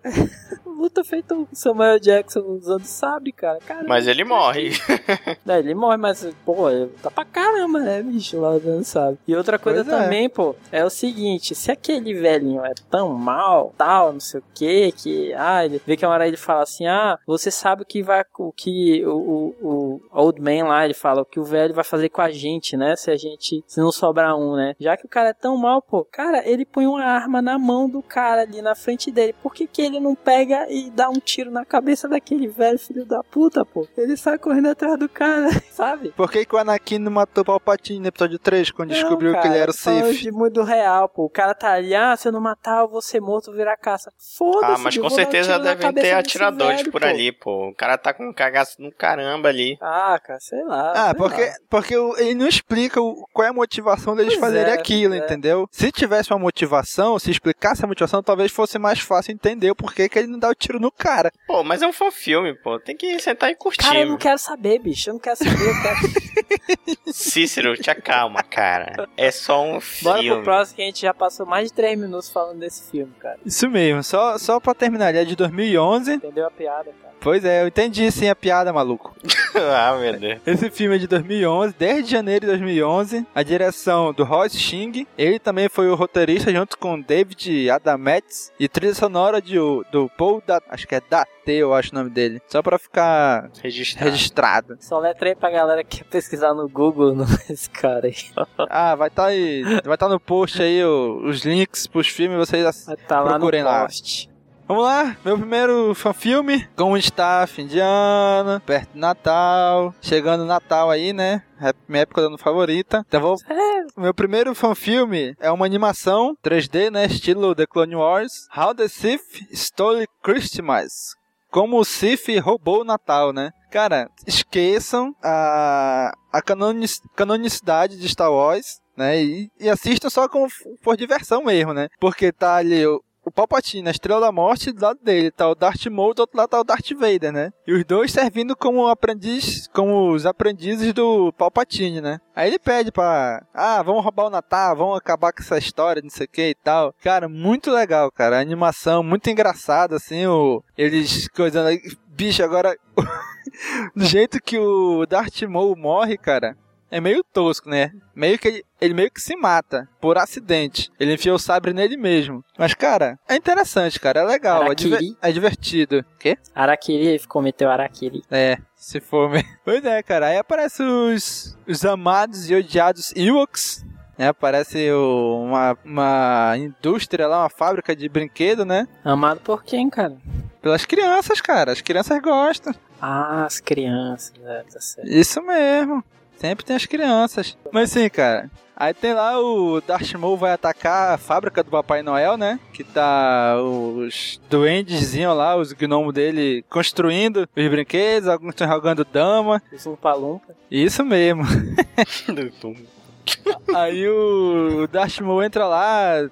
[LAUGHS] Luta feito o Samuel Jackson usando sabre, cara. Caramba. Mas ele morre. É, ele morre, mas, pô, tá pra caramba, né, bicho, lá sabe. E outra coisa Pois é. também, pô, é o seguinte, se aquele velhinho é tão mal, tal, não sei o que, que, ah, ele vê que uma hora ele fala assim, ah, você sabe o que vai, o que o, o, o Old Man lá, ele fala, o que o velho vai fazer com a gente, né, se a gente, se não sobrar um, né. Já que o cara é tão mal, pô, cara, ele põe uma arma na mão do cara ali na frente dele, por que que ele não pega e dá um tiro na cabeça daquele velho filho da puta, pô? Ele sai correndo atrás do cara, [LAUGHS] sabe? Por que, que o Anakin não matou o Palpatine no episódio 3, quando descobriu Não, que ele cara, era o falando Sith? de muito real, pô. O cara tá ali, ah, se eu não matar, eu vou ser morto, virar caça. Foda-se, Ah, mas com um certeza devem ter atiradores velho, por pô. ali, pô. O cara tá com um cagaço no caramba ali. Ah, cara, sei lá. Ah, sei porque, lá. porque ele não explica o- qual é a motivação deles Pois fazerem é, aquilo, é. entendeu? Se tivesse uma motivação, se explicasse a motivação, talvez fosse mais fácil entender o porquê que ele não dá o tiro no cara. Pô, mas é um fã filme, pô. Tem que sentar e curtir. Cara, eu não quero saber, bicho. Eu não quero saber. Eu quero... [LAUGHS] Cícero, te acalma, cara. É só um Bora pro filme. próximo que a gente já passou mais de 3 minutos falando desse filme, cara. Isso mesmo, só, só pra terminar, ele é de 2011. Entendeu a piada, cara? Pois é, eu entendi sim a piada, maluco. [LAUGHS] ah, meu Deus. Esse filme é de 2011, desde janeiro de 2011. A direção do Royce Xing. Ele também foi o roteirista junto com David Adametz. E trilha sonora de, do Paul da, acho que é Date, eu acho o nome dele. Só pra ficar Registrado. registrado. Só letrei pra galera que pesquisar no Google [LAUGHS] no, esse cara aí. Ah, vai estar aí, vai estar no post aí o- os links pros filmes, vocês tá Procurem lá. post. Vamos lá, meu primeiro fanfilme. Como está fim de ano, perto do Natal, chegando Natal aí, né? É minha época do ano favorita. Então vou. Meu primeiro fanfilme é uma animação 3D, né? Estilo The Clone Wars. How the Sith Stole Christmas. Como o Sith roubou o Natal, né? Cara, esqueçam a, a canonic- canonicidade de Star Wars, né? E, e assistam só como f- por diversão mesmo, né? Porque tá ali o, o Palpatine, a Estrela da Morte, do lado dele tá o Darth Maul, do outro lado tá o Darth Vader, né? E os dois servindo como aprendiz, como os aprendizes do Palpatine, né? Aí ele pede pra, ah, vamos roubar o Natal, vamos acabar com essa história, não sei o que e tal. Cara, muito legal, cara. A animação muito engraçada, assim, o, eles coisando. Bicho, agora, [LAUGHS] do jeito que o Darth Maul morre, cara, é meio tosco, né? Meio que ele, ele meio que se mata por acidente. Ele enfia o sabre nele mesmo. Mas, cara, é interessante, cara. É legal. É, diver- Araquiri? é divertido. Quê? Araquiri, ele cometeu Araquiri. É, se for mesmo. [LAUGHS] Pois é, cara. Aí aparecem os, os amados e odiados Ewoks. Né? Aparece o- uma, uma indústria lá, uma fábrica de brinquedo, né? Amado por quem, cara? Pelas crianças, cara. As crianças gostam. Ah, as crianças, né? Tá certo. Isso mesmo. Sempre tem as crianças. Mas sim, cara. Aí tem lá o Darth Maul vai atacar a fábrica do Papai Noel, né? Que tá os duendezinhos lá, os gnomos dele construindo os brinquedos, alguns estão jogando dama. Os Lumpa-Lumpa. Isso mesmo. [LAUGHS] [LAUGHS] Aí o Darth Maul entra lá,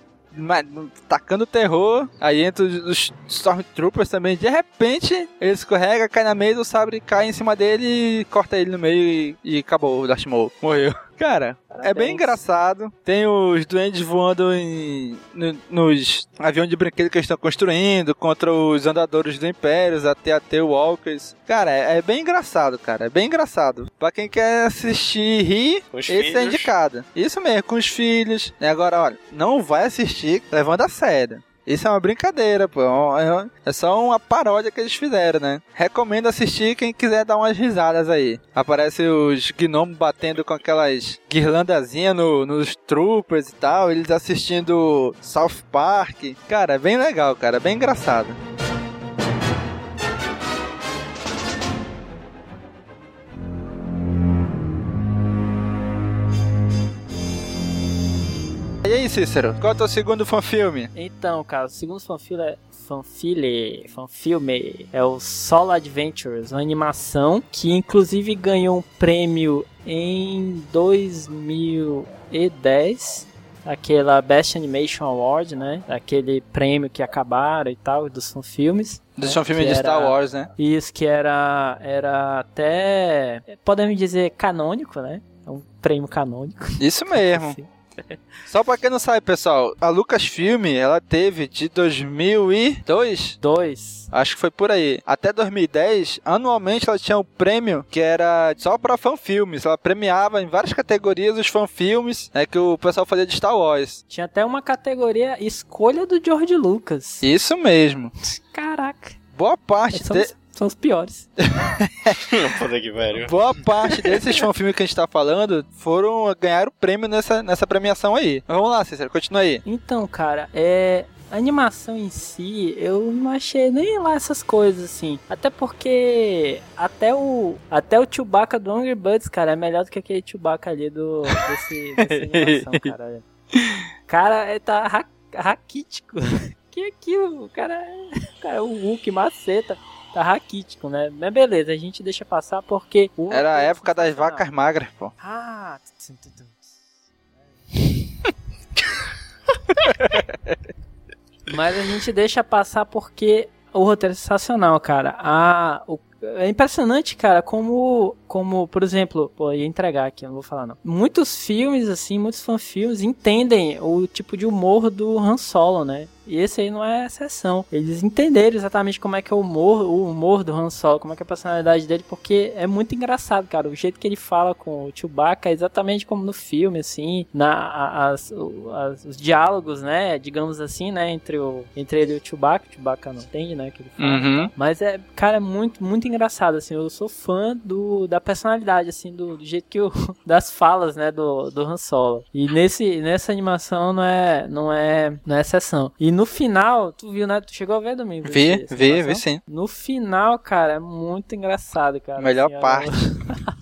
tacando terror. Aí entra os Stormtroopers também. De repente, ele escorrega, cai na meio do sabre, cai em cima dele e corta ele no meio e, e acabou. O Darth Maul morreu. Cara, é bem Parabéns. engraçado. Tem os duendes voando em, no- nos aviões de brinquedo que eles estão construindo contra os andadores do Império, os AT-AT Walkers. Cara, é, é bem engraçado, cara. É bem engraçado. Pra quem quer assistir e rir, esse é filhos. indicado. Isso mesmo, com os filhos. Agora, olha, não vai assistir levando a sério. Isso é uma brincadeira, pô. É um- É só uma paródia que eles fizeram, né? Recomendo assistir quem quiser dar umas risadas aí. Aparece os gnomos batendo com aquelas guirlandazinhas no, nos troopers e tal. Eles assistindo South Park. Cara, é bem legal, cara. É bem engraçado. E aí, Cícero? Qual é o teu segundo fanfilme? Então, cara, o segundo fanfilme é fanfile, fanfilme é o Solo Adventures, uma animação que inclusive ganhou um prêmio em 2010 aquela Best Animation Award, né? Aquele prêmio que acabaram e tal, dos filmes. Dos né? filmes de Star era- Wars, né? Isso, que era, era até, podemos dizer, canônico, né? É um prêmio canônico. Isso mesmo. [LAUGHS] Assim. [LAUGHS] Só pra quem não sabe, pessoal, a Lucasfilm, ela teve de 2002, Dois. acho que foi por aí, até 2010, anualmente ela tinha um prêmio que era só pra fanfilmes. Ela premiava em várias categorias os fanfilmes né, que o pessoal fazia de Star Wars. Tinha até uma categoria escolha do George Lucas. Isso mesmo. Caraca, Boa parte, de- os, são os piores. [LAUGHS] Puta que pariu. boa parte desses [LAUGHS] fanfilmes que a gente tá falando foram ganhar o prêmio nessa, nessa premiação aí. Mas vamos lá, Cícero, continua aí. Então, cara, é. A animação em si, eu não achei nem lá essas coisas assim. Até porque até o até o Chewbacca do Angry Birds, cara, é melhor do que aquele Chewbacca ali do desse, dessa [LAUGHS] animação, cara. Cara, é, tá ra raquítico. Que aquilo, o cara, é- o cara é o Hulk maceta. Tá raquítico, né? Mas beleza, a gente deixa passar porque o Era a época das vacas magras, pô. Ah. Mas a gente deixa passar porque o roteiro é sensacional, cara. A, o- é impressionante, cara, como, como, por exemplo, pô, ia entregar aqui, não vou falar não. Muitos filmes, assim, muitos fanfilmes entendem o tipo de humor do Han Solo, né? E esse aí não é exceção. Eles entenderam exatamente como é que é o humor, o humor do Han Solo, como é que é a personalidade dele, porque é muito engraçado, cara. O jeito que ele fala com o Chewbacca é exatamente como no filme, assim, na, as, as- os diálogos, né, digamos assim, né, entre, o, entre ele e o Chewbacca. O Chewbacca não entende, né, que ele fala. Uhum. Mas é, cara, é muito, muito engraçado, assim. Eu sou fã do, da personalidade, assim, do, do jeito que o. [LAUGHS] das falas, né, do, do Han Solo. E nesse, nessa animação não é, não é, não é exceção. E no final, tu viu, né? Tu chegou a ver, Domingo? Vi, vi, vi sim. No final, cara, é muito engraçado, cara. Melhor Assim, parte. [LAUGHS]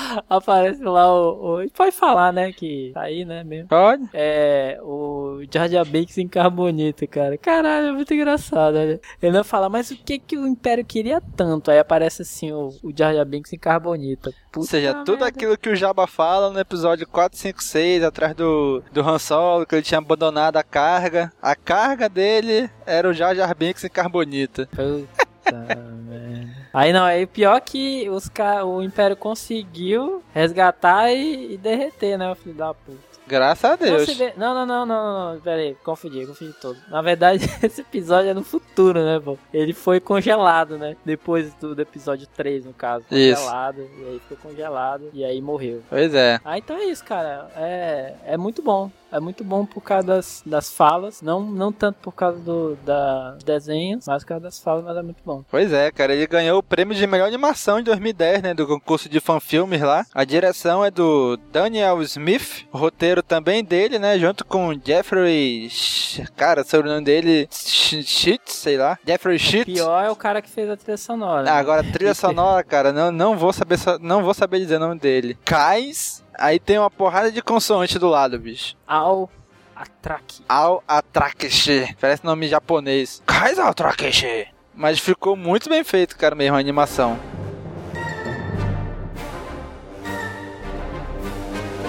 [LAUGHS] Aparece lá o, o. Pode falar, né? Que tá aí, né? Mesmo. Pode. É. O Jar Jar Binks em carbonita, cara. Caralho, é muito engraçado, olha. Ele não fala, mas o que que o Império queria tanto? Aí aparece assim o, o Jar Jar Binks em carbonita. Ou Puta seja, tudo merda. aquilo que o Jabba fala no episódio 4, 5, 6, atrás do, do Han Solo, que ele tinha abandonado a carga. A carga dele era o Jar Jar Binks em carbonita. Puta [LAUGHS] merda. Aí não, aí pior que os ca... o Império conseguiu resgatar e, e derreter, né, o filho da puta. Graças a Não, Deus. se vê- não, não, não, não, não, pera aí, confundi, confundi todo. Na verdade, [LAUGHS] esse episódio é no futuro, né, pô? Ele foi congelado, né? Depois do, do episódio 3, no caso. Isso. Congelado, e aí ficou congelado, e aí morreu. Pois é. Ah, então é isso, cara. É, é muito bom. É muito bom por causa das, das falas. Não, não tanto por causa do, da, dos desenhos, mas por causa das falas, mas é muito bom. Pois é, cara. Ele ganhou o prêmio de melhor animação em 2010, né? Do concurso de fanfilmes lá. A direção é do Daniel Smith. O roteiro também dele, né? Junto com Jeffrey. Cara, o sobrenome dele. Sh- Sheets, sei lá. Jeffrey Sheets. Pior é o cara que fez a trilha sonora. Ah, né? agora trilha [LAUGHS] sonora, cara, não, não vou saber não vou saber dizer o nome dele. Cais, aí tem uma porrada de consoante do lado, bicho. Ao Atraque. Ao Atrakeshi, parece nome japonês. Cais ao Atrakeshi. Mas ficou muito bem feito, cara, mesmo a animação.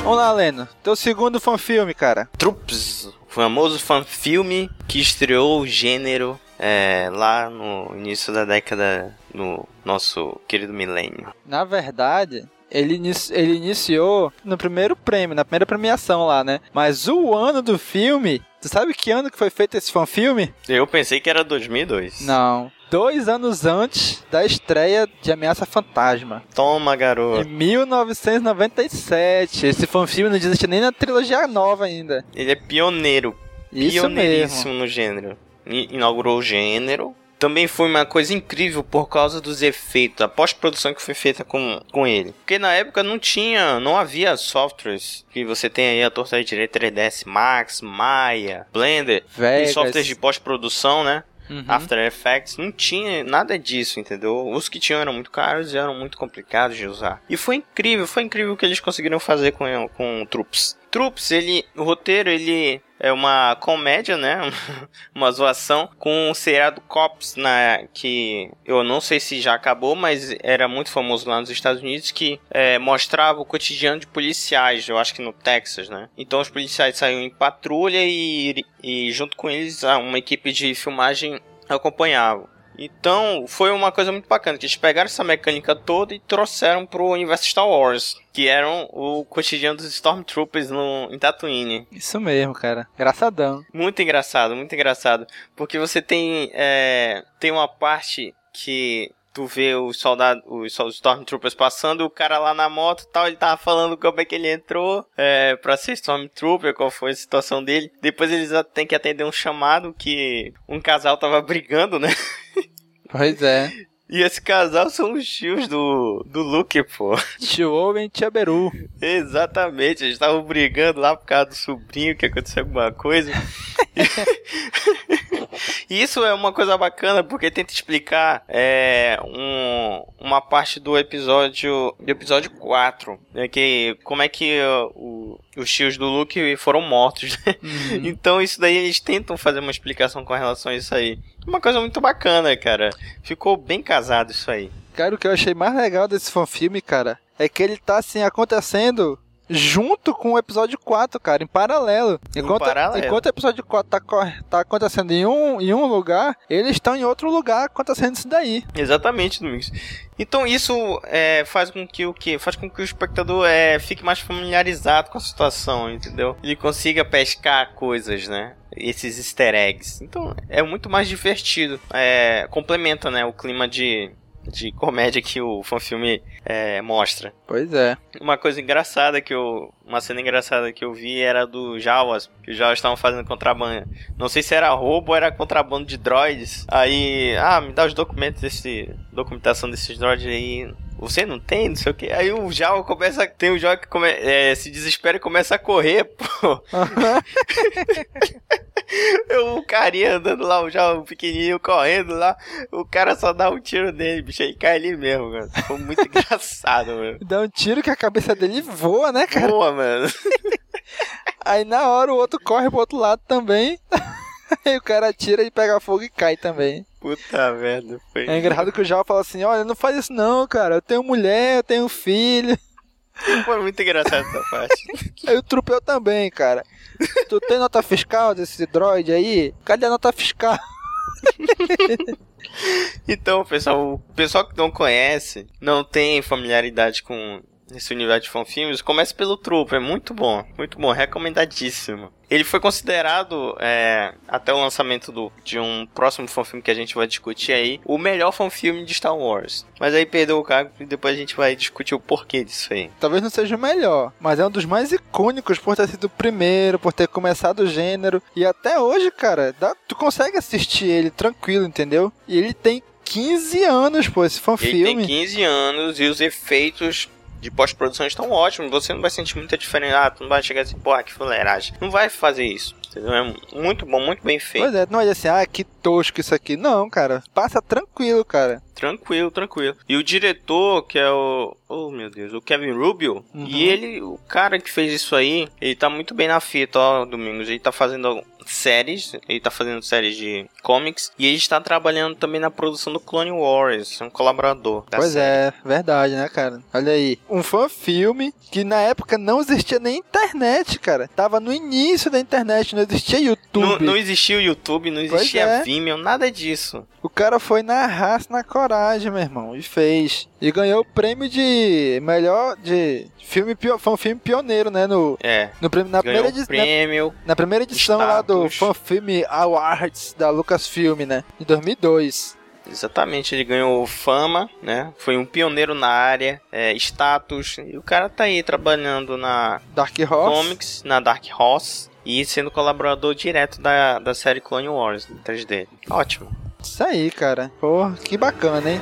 Vamos lá, Leno. Teu segundo fanfilme, cara. Troops, o famoso fanfilme que estreou o gênero é, lá no início da década no nosso querido milênio. Na verdade, ele, inici- ele iniciou no primeiro prêmio, na primeira premiação lá, né? Mas o ano do filme. Tu sabe que ano que foi feito esse fanfilme? Eu pensei que era 2002. Não. Dois anos antes da estreia de Ameaça Fantasma. Toma, Em garoto. 1997. Esse fanfilme não existe nem na trilogia nova ainda. Ele é pioneiro. Isso pioneiríssimo mesmo. no gênero. Inaugurou o gênero. Também foi uma coisa incrível por causa dos efeitos, a pós-produção que foi feita com, com ele. Porque na época não tinha, não havia softwares que você tem aí a torta direita 3ds Max, Maya, Blender, tem Vegas. softwares de pós-produção, né? Uhum. After Effects, não tinha nada disso, entendeu? Os que tinham eram muito caros e eram muito complicados de usar. E foi incrível, foi incrível o que eles conseguiram fazer com, com o Troops. Stormtroopers, ele, o roteiro, ele é uma comédia, né? [LAUGHS] uma zoação com um seriado Cops, na, que eu não sei se já acabou, mas era muito famoso lá nos Estados Unidos, que é, mostrava o cotidiano de policiais, eu acho que no Texas, né? Então os policiais saíam em patrulha e, e junto com eles uma equipe de filmagem acompanhava. Então, foi uma coisa muito bacana, que eles pegaram essa mecânica toda e trouxeram pro universo Star Wars, que eram o cotidiano dos Stormtroopers no, em Tatooine. Isso mesmo, cara. Engraçadão. Muito engraçado, muito engraçado. Porque você tem, é, tem uma parte que tu vê os soldados, os, Stormtroopers passando, o cara lá na moto tal, ele tava falando como é que ele entrou é, pra ser Stormtrooper, qual foi a situação dele. Depois eles têm que atender um chamado que um casal tava [LAUGHS] brigando, né? Pois é. E esse casal são os tios do, do Luke, pô. Tio Owen e Tia Beru. Exatamente, eles estavam brigando lá por causa do sobrinho, que aconteceu alguma coisa. E isso é uma coisa bacana porque tenta explicar é, um, uma parte do episódio do episódio 4, né, que como é que o, os tios do Luke foram mortos. Né? Uhum. Então isso daí eles tentam fazer uma explicação com relação a isso aí. Uma coisa muito bacana, cara. Ficou bem casado isso aí. Cara, o que eu achei mais legal desse filme, cara, é que ele tá assim acontecendo junto com o episódio 4, cara, em paralelo. Enquanto, paralelo. enquanto o episódio 4 tá, tá acontecendo em um, em um lugar, eles estão em outro lugar acontecendo isso daí. Exatamente, Domingos. Então isso é, faz com que o que faz com que o espectador é, fique mais familiarizado com a situação, entendeu? Ele consiga pescar coisas, né? Esses Easter eggs. Então é muito mais divertido. É, complementa, né, o clima de de comédia que o fanfilme é, mostra. Pois é. Uma coisa engraçada que eu. Uma cena engraçada que eu vi era do Jawas, que os Jawas estavam fazendo contrabando. Não sei se era roubo ou era contrabando de droids. Aí, ah, me dá os documentos desse. documentação desses droids aí você não tem, não sei o que. Aí o Jal começa. Tem o Jal que come, é, se desespera e começa a correr, pô. [LAUGHS] [LAUGHS] [LAUGHS] o carinha andando lá, o Jal pequenininho correndo lá. O cara só dá um tiro nele, bicho. Aí cai ali mesmo, mano. Foi muito [LAUGHS] engraçado, mano. Dá um tiro que a cabeça dele voa, né, cara? Voa, mano. [LAUGHS] Aí na hora o outro corre pro outro lado também. Aí o cara tira e pega fogo e cai também. Puta merda, foi. É engraçado que o Jal fala assim: olha, não faz isso não, cara. Eu tenho mulher, eu tenho filho. Foi muito engraçado essa parte. [LAUGHS] Aí o Trupel também, cara. Tu tem nota fiscal desse droid aí? Cadê a nota fiscal? então, pessoal, o pessoal que não conhece, não tem familiaridade com esse universo de fanfilmes, comece pelo Trooper, é muito bom, muito bom, recomendadíssimo. Ele foi considerado, é, até o lançamento do, de um próximo fanfilme que a gente vai discutir aí, o melhor fanfilme de Star Wars. Mas aí perdeu o cargo e depois a gente vai discutir o porquê disso aí. Talvez não seja o melhor, mas é um dos mais icônicos por ter sido o primeiro, por ter começado o gênero. E até hoje, cara, dá, tu consegue assistir ele tranquilo, entendeu? E ele tem 15 anos, pô, esse fanfilme. Ele tem 15 anos e os efeitos de pós-produção estão ótimos. Você não vai sentir muita diferença. Ah, tu não vai chegar assim, porra, que fuleiragem. Não vai fazer isso. Entendeu? É muito bom, muito bem feito. Pois é, não é assim, ah, que tosco isso aqui. Não, cara. Passa tranquilo, cara. Tranquilo, tranquilo. E o diretor, que é o. Oh, meu Deus, o Kevin Rubio. Uhum. E ele, o cara que fez isso aí, ele tá muito bem na fita, ó, Domingos. Ele tá fazendo séries, ele tá fazendo séries de comics e ele está trabalhando também na produção do Clone Wars, é um colaborador. pois série. é, verdade, né, cara? Olha aí, um fã filme que na época não existia nem internet, cara. Tava no início da internet, não existia YouTube. Não, não existia o YouTube, não existia é. Vimeo, nada disso. O cara foi na raça, na coragem, meu irmão, e fez. E ganhou o prêmio de melhor de filme foi um filme pioneiro, né, no É. No prêmio na primeira edição, prêmio, na, na, primeira edição status. lá do Fan Film Awards da Lucasfilm, né, em 2002. Exatamente, ele ganhou fama, né? Foi um pioneiro na área, é, status. E o cara tá aí trabalhando na Dark Horse. Comics, na Dark Horse e sendo colaborador direto da, da série Clone Wars 3D. Ótimo. Isso aí, cara. Pô, que bacana, hein?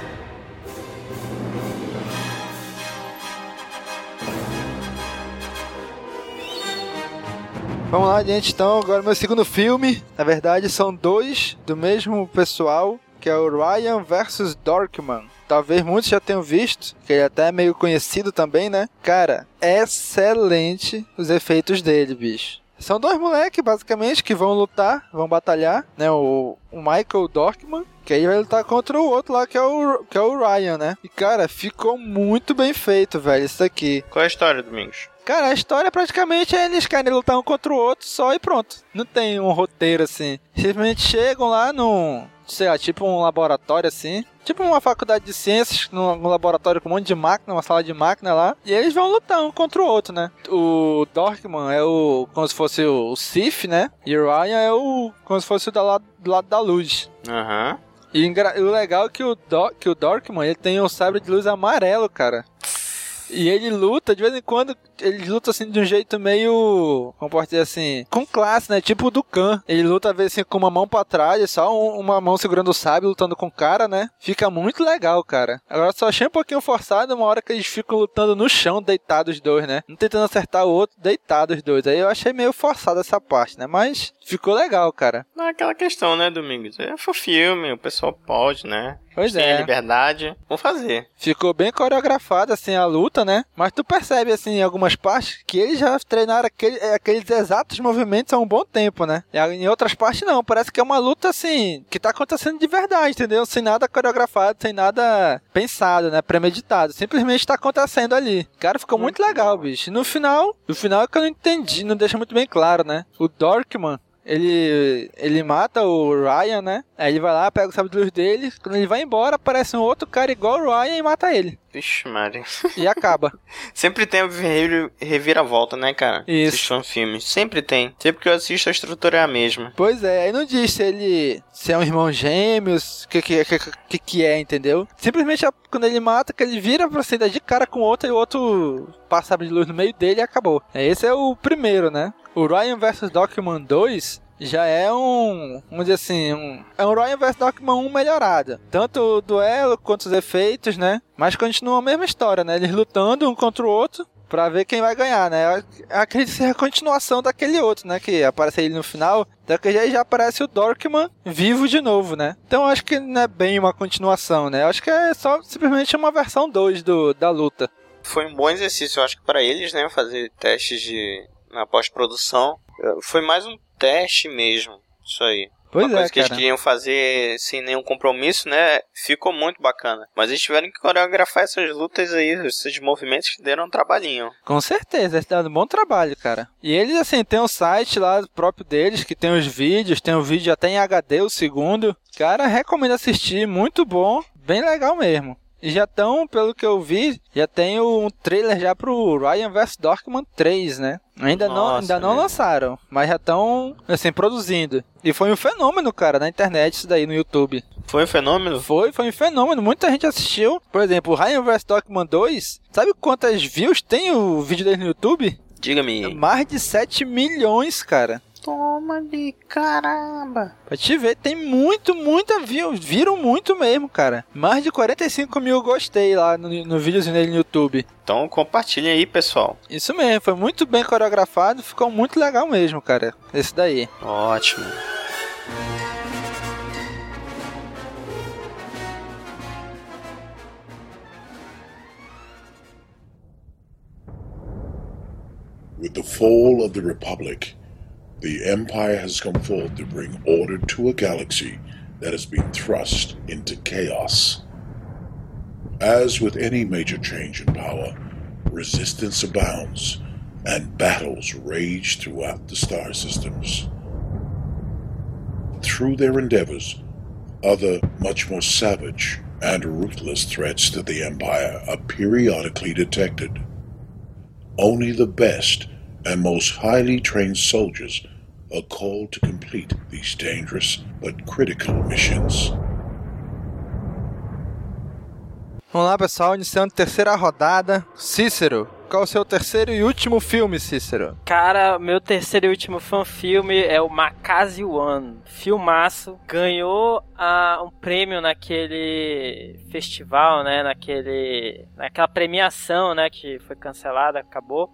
Vamos lá, gente. Então, agora meu segundo filme. Na verdade, são dois do mesmo pessoal, que é o Ryan versus Dorkman. talvez muitos já tenham visto, que ele até é meio conhecido também, né? Cara, excelente os efeitos dele, bicho. São dois moleques, basicamente, que vão lutar, vão batalhar, né? O, o Michael Dorkman, que aí vai lutar contra o outro lá, que é o, que é o Ryan, né? E, cara, ficou muito bem feito, velho, isso aqui. Qual é a história, Domingos? Cara, a história praticamente é eles querem lutar um contra o outro só e pronto. Não tem um roteiro assim. Simplesmente chegam lá num, sei lá, tipo um laboratório assim. Tipo uma faculdade de ciências, num laboratório com um monte de máquina, uma sala de máquina lá. E eles vão lutar um contra o outro, né? O Dorkman é o. como se fosse o, Sif, né? E o Ryan é o. como se fosse o do lado, do lado da luz. Aham. Uhum. E o legal é que o, Do, que o Dorkman ele tem um sabre de luz amarelo, cara. E ele luta, de vez em quando, ele luta assim de um jeito meio. Como pode dizer assim? Com classe, né? Tipo do Khan. Ele luta às vezes assim com uma mão pra trás, só um, uma mão segurando o sábio, lutando com o cara, né? Fica muito legal, cara. Agora só achei um pouquinho forçado uma hora que eles ficam lutando no chão, deitados os dois, né? Um tentando acertar o outro, deitados os dois. Aí eu achei meio forçado essa parte, né? Mas ficou legal, cara. Não é aquela questão, né, Domingos? É filme, o pessoal pode, né? Pois Tem é. liberdade, vamos fazer. Ficou bem coreografada, assim, a luta, né? Mas tu percebe, assim, em algumas partes, que eles já treinaram aquele, é, aqueles exatos movimentos há um bom tempo, né? E em outras partes, não. Parece que é uma luta, assim, que tá acontecendo de verdade, entendeu? Sem nada coreografado, sem nada pensado, né? Premeditado. Simplesmente tá acontecendo ali. Cara, ficou muito, muito legal, bom. bicho. No final, no final é que eu não entendi, não deixa muito bem claro, né? O Dorkman, ele ele mata o Ryan, né? Aí ele vai lá, pega o sabre de luz dele. Quando ele vai embora, aparece um outro cara igual o Ryan e mata ele. Vixe, Maria. E acaba. [LAUGHS] Sempre tem o reviravolta, né, cara? Isso. Assistir um filme. Sempre tem. Sempre que eu assisto, a estrutura é a mesma. Pois é, aí não diz se ele se é um irmão gêmeos, o que, que, que, que é, entendeu? Simplesmente quando ele mata, que ele vira pra cima de cara com o outro e o outro passa de luz no meio dele e acabou. Esse é o primeiro, né? O Ryan vs Docman 2 já é um, vamos dizer assim, um, é um Ryan vs Docman 1 melhorado. Tanto o duelo quanto os efeitos, né? Mas continua a mesma história, né? Eles lutando um contra o outro pra ver quem vai ganhar, né? Acredito ser a continuação daquele outro, né? Que aparece ele no final. Daquele já, já aparece o Dorkman vivo de novo, né? Então acho que não é bem uma continuação, né? Acho que é só simplesmente uma versão 2 do, da luta. Foi um bom exercício, eu acho que para eles, né? Fazer testes de na pós-produção. Foi mais um teste mesmo, isso aí. Pois Uma coisa é, que eles queriam fazer sem nenhum compromisso, né? Ficou muito bacana. Mas eles tiveram que coreografar essas lutas aí, esses movimentos que deram um trabalhinho. Com certeza, eles deram um bom trabalho, cara. E eles, assim, tem um site lá próprio deles, que tem os vídeos, tem um vídeo até em HD, o segundo. Cara, recomendo assistir, muito bom, bem legal mesmo. E já estão, pelo que eu vi, já tem um trailer já pro Ryan vs Dorkman 3, né? Ainda Nossa, não, ainda não né? lançaram, mas já estão, assim, produzindo. E foi um fenômeno, cara, na internet isso daí no YouTube. Foi um fenômeno? Foi, foi um fenômeno, muita gente assistiu. Por exemplo, o Ryan vs Dorkman 2, sabe quantas views tem o vídeo dele no YouTube? Diga-me. Mais de 7 milhões, cara. Toma de caramba. Pra te ver, tem muito, muita view. Viram muito mesmo, cara. Mais de 45 mil gostei lá no, no videozinho dele no YouTube. Então compartilha aí, pessoal. Isso mesmo, foi muito bem coreografado. Ficou muito legal mesmo, cara. Esse daí. Ótimo. With the fall of the Republic, the Empire has come forth to bring order to a galaxy that has been thrust into chaos. As with any major change in power, resistance abounds and battles rage throughout the star systems. Through their endeavors, other, much more savage and ruthless threats to the Empire are periodically detected. Only the best and most highly trained soldiers are called to complete these dangerous but critical missions. Vamos lá, pessoal, iniciando a terceira rodada. Cícero, qual o seu terceiro e último filme, Cícero? Cara, meu terceiro e último fan filme é o Makazi One. Filmaço. Ganhou ah, um prêmio naquele festival, né? Naquele, naquela premiação, né? Que foi cancelada, acabou.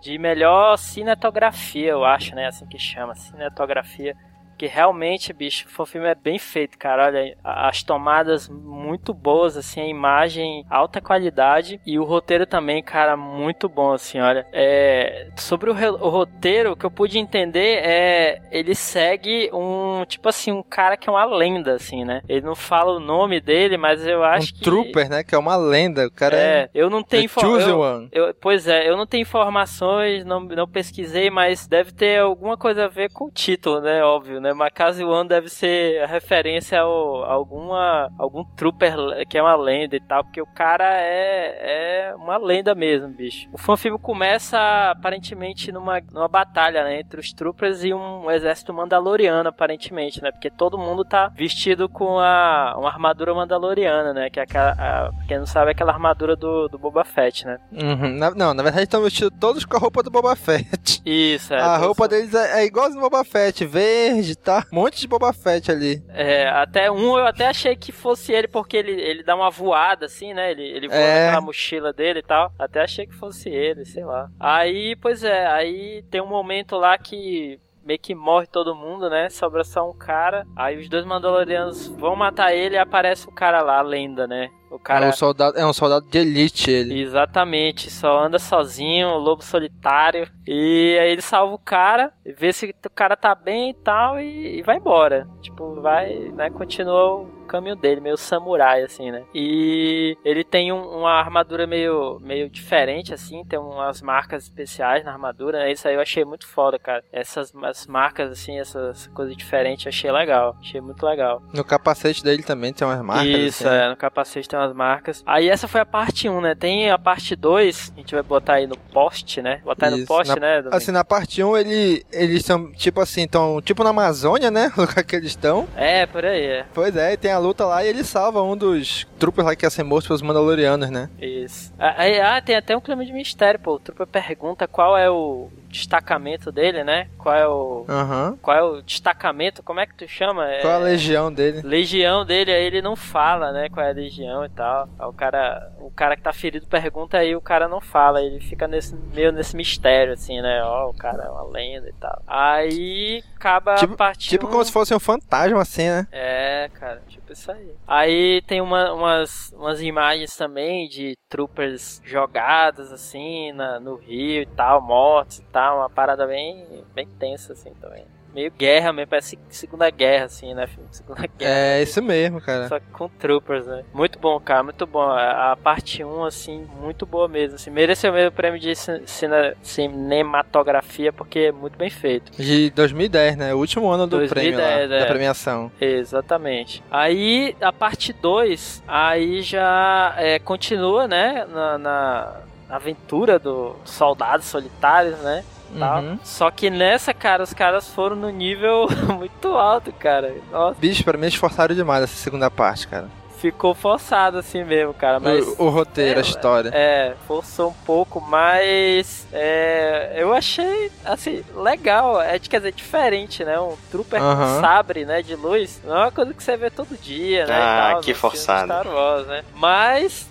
De melhor cinematografia, eu acho, né? Assim que chama, cinematografia. Porque realmente, bicho, o filme é bem feito, cara. Olha, as tomadas muito boas, assim, a imagem alta qualidade e o roteiro também, cara, muito bom, assim, olha. É, sobre o, o roteiro, o que eu pude entender é ele segue um, tipo assim, um cara que é uma lenda, assim, né? Ele não fala o nome dele, mas eu acho um que... trooper, né? Que é uma lenda. O cara é... É, eu não tenho The chosen eu- one. eu- pois é, eu não tenho informações, não, não pesquisei, mas deve ter alguma coisa a ver com o título, né? Óbvio, né? Macase One deve ser a referência ao, a alguma, algum trooper que é uma lenda e tal, porque o cara é, é uma lenda mesmo, bicho. O fanfilme começa aparentemente numa, numa batalha, né? Entre os troopers e um exército mandaloriano, aparentemente, né? Porque todo mundo tá vestido com a, uma armadura mandaloriana, né? Que é aquela, a, quem não sabe, é aquela armadura do, do Boba Fett, né? Uhum. Na- não, na verdade estão vestidos todos com a roupa do Boba Fett. Isso, é. a roupa deles é, é igualzinho do Boba Fett, verde, tá? Um monte de Boba Fett ali. É, até um eu até achei que fosse ele, porque ele, ele dá uma voada, assim, né? Ele, ele voa É. naquela mochila dele e tal. Até achei que fosse ele, sei lá. Aí, pois é, aí tem um momento lá que meio que morre todo mundo, né? Sobra só um cara. Aí os dois Mandalorianos vão matar ele e aparece o cara lá, a lenda, né? O cara. É, um soldado, é um soldado de elite ele. Exatamente, só anda sozinho, lobo solitário. E aí ele salva o cara, vê se o cara tá bem e tal, e, e vai embora. Tipo, vai, né, continua caminho dele, meio samurai, assim, né? E ele tem um- uma armadura meio, meio diferente, assim, tem umas marcas especiais na armadura, né? Isso aí eu achei muito foda, cara. Essas as marcas, assim, essas coisas diferentes, achei legal. Achei muito legal. No capacete dele também tem umas marcas. Isso, assim. é, no capacete tem umas marcas. Aí essa foi a parte 1, né? Tem a parte 2, a gente vai botar aí no post, né? Botar aí no Isso, post, na- né? Domingo? Assim, na parte 1, ele, eles são, tipo assim, estão tipo na Amazônia, né? [LAUGHS] O lugar que eles estão. É, por aí, é. Pois é, tem a luta lá e ele salva um dos troopers lá que ia ser morto pelos Mandalorianos, né? Isso. Ah, ah, tem até um clima de mistério, pô. O Trooper pergunta qual é o destacamento dele, né? Qual é o. Aham. Qual é o destacamento? Como é que tu chama? É... Qual a legião dele? Legião dele, aí ele não fala, né? Qual é a legião e tal. Aí o cara, o cara que tá ferido pergunta aí, o cara não fala. Ele fica nesse, meio nesse mistério, assim, né? Ó, o cara é uma lenda e tal. Aí acaba Tipo- a parte Tipo um- como se fosse um fantasma, assim, né? É, cara, tipo isso aí. Aí tem uma- umas, umas imagens também de troopers jogados, assim, na, no rio e tal, mortos e tal. Uma parada bem, bem tensa, assim, também. Meio guerra mesmo, parece Segunda Guerra, assim, né? [LAUGHS] Segunda Guerra. É isso mesmo, cara. Só que com troopers, né? Muito bom, cara, muito bom. A, a parte 1, assim, muito boa mesmo. Assim, mereceu mesmo o prêmio de cin- cine- cinematografia, porque é muito bem feito. De 2010, né? O último ano do 2010, prêmio lá, é. da premiação. Exatamente. Aí a parte 2, aí já é, continua, né? Na, na aventura do soldados solitários, né? Tal. Uhum. Só que nessa, cara, os caras foram no nível [LAUGHS] muito alto, cara. Nossa, Bicho, pra mim eles forçaram demais essa segunda parte, cara. Ficou forçado assim mesmo, cara. Mas. O, o roteiro, É, a história. É, forçou um pouco, mas é, eu achei, assim, legal. É, quer dizer, diferente, né? Um trooper com sabre, né, de luz. Não é uma coisa que você vê todo dia, né? Ah, tal, que forçado. Star Wars, né? Mas,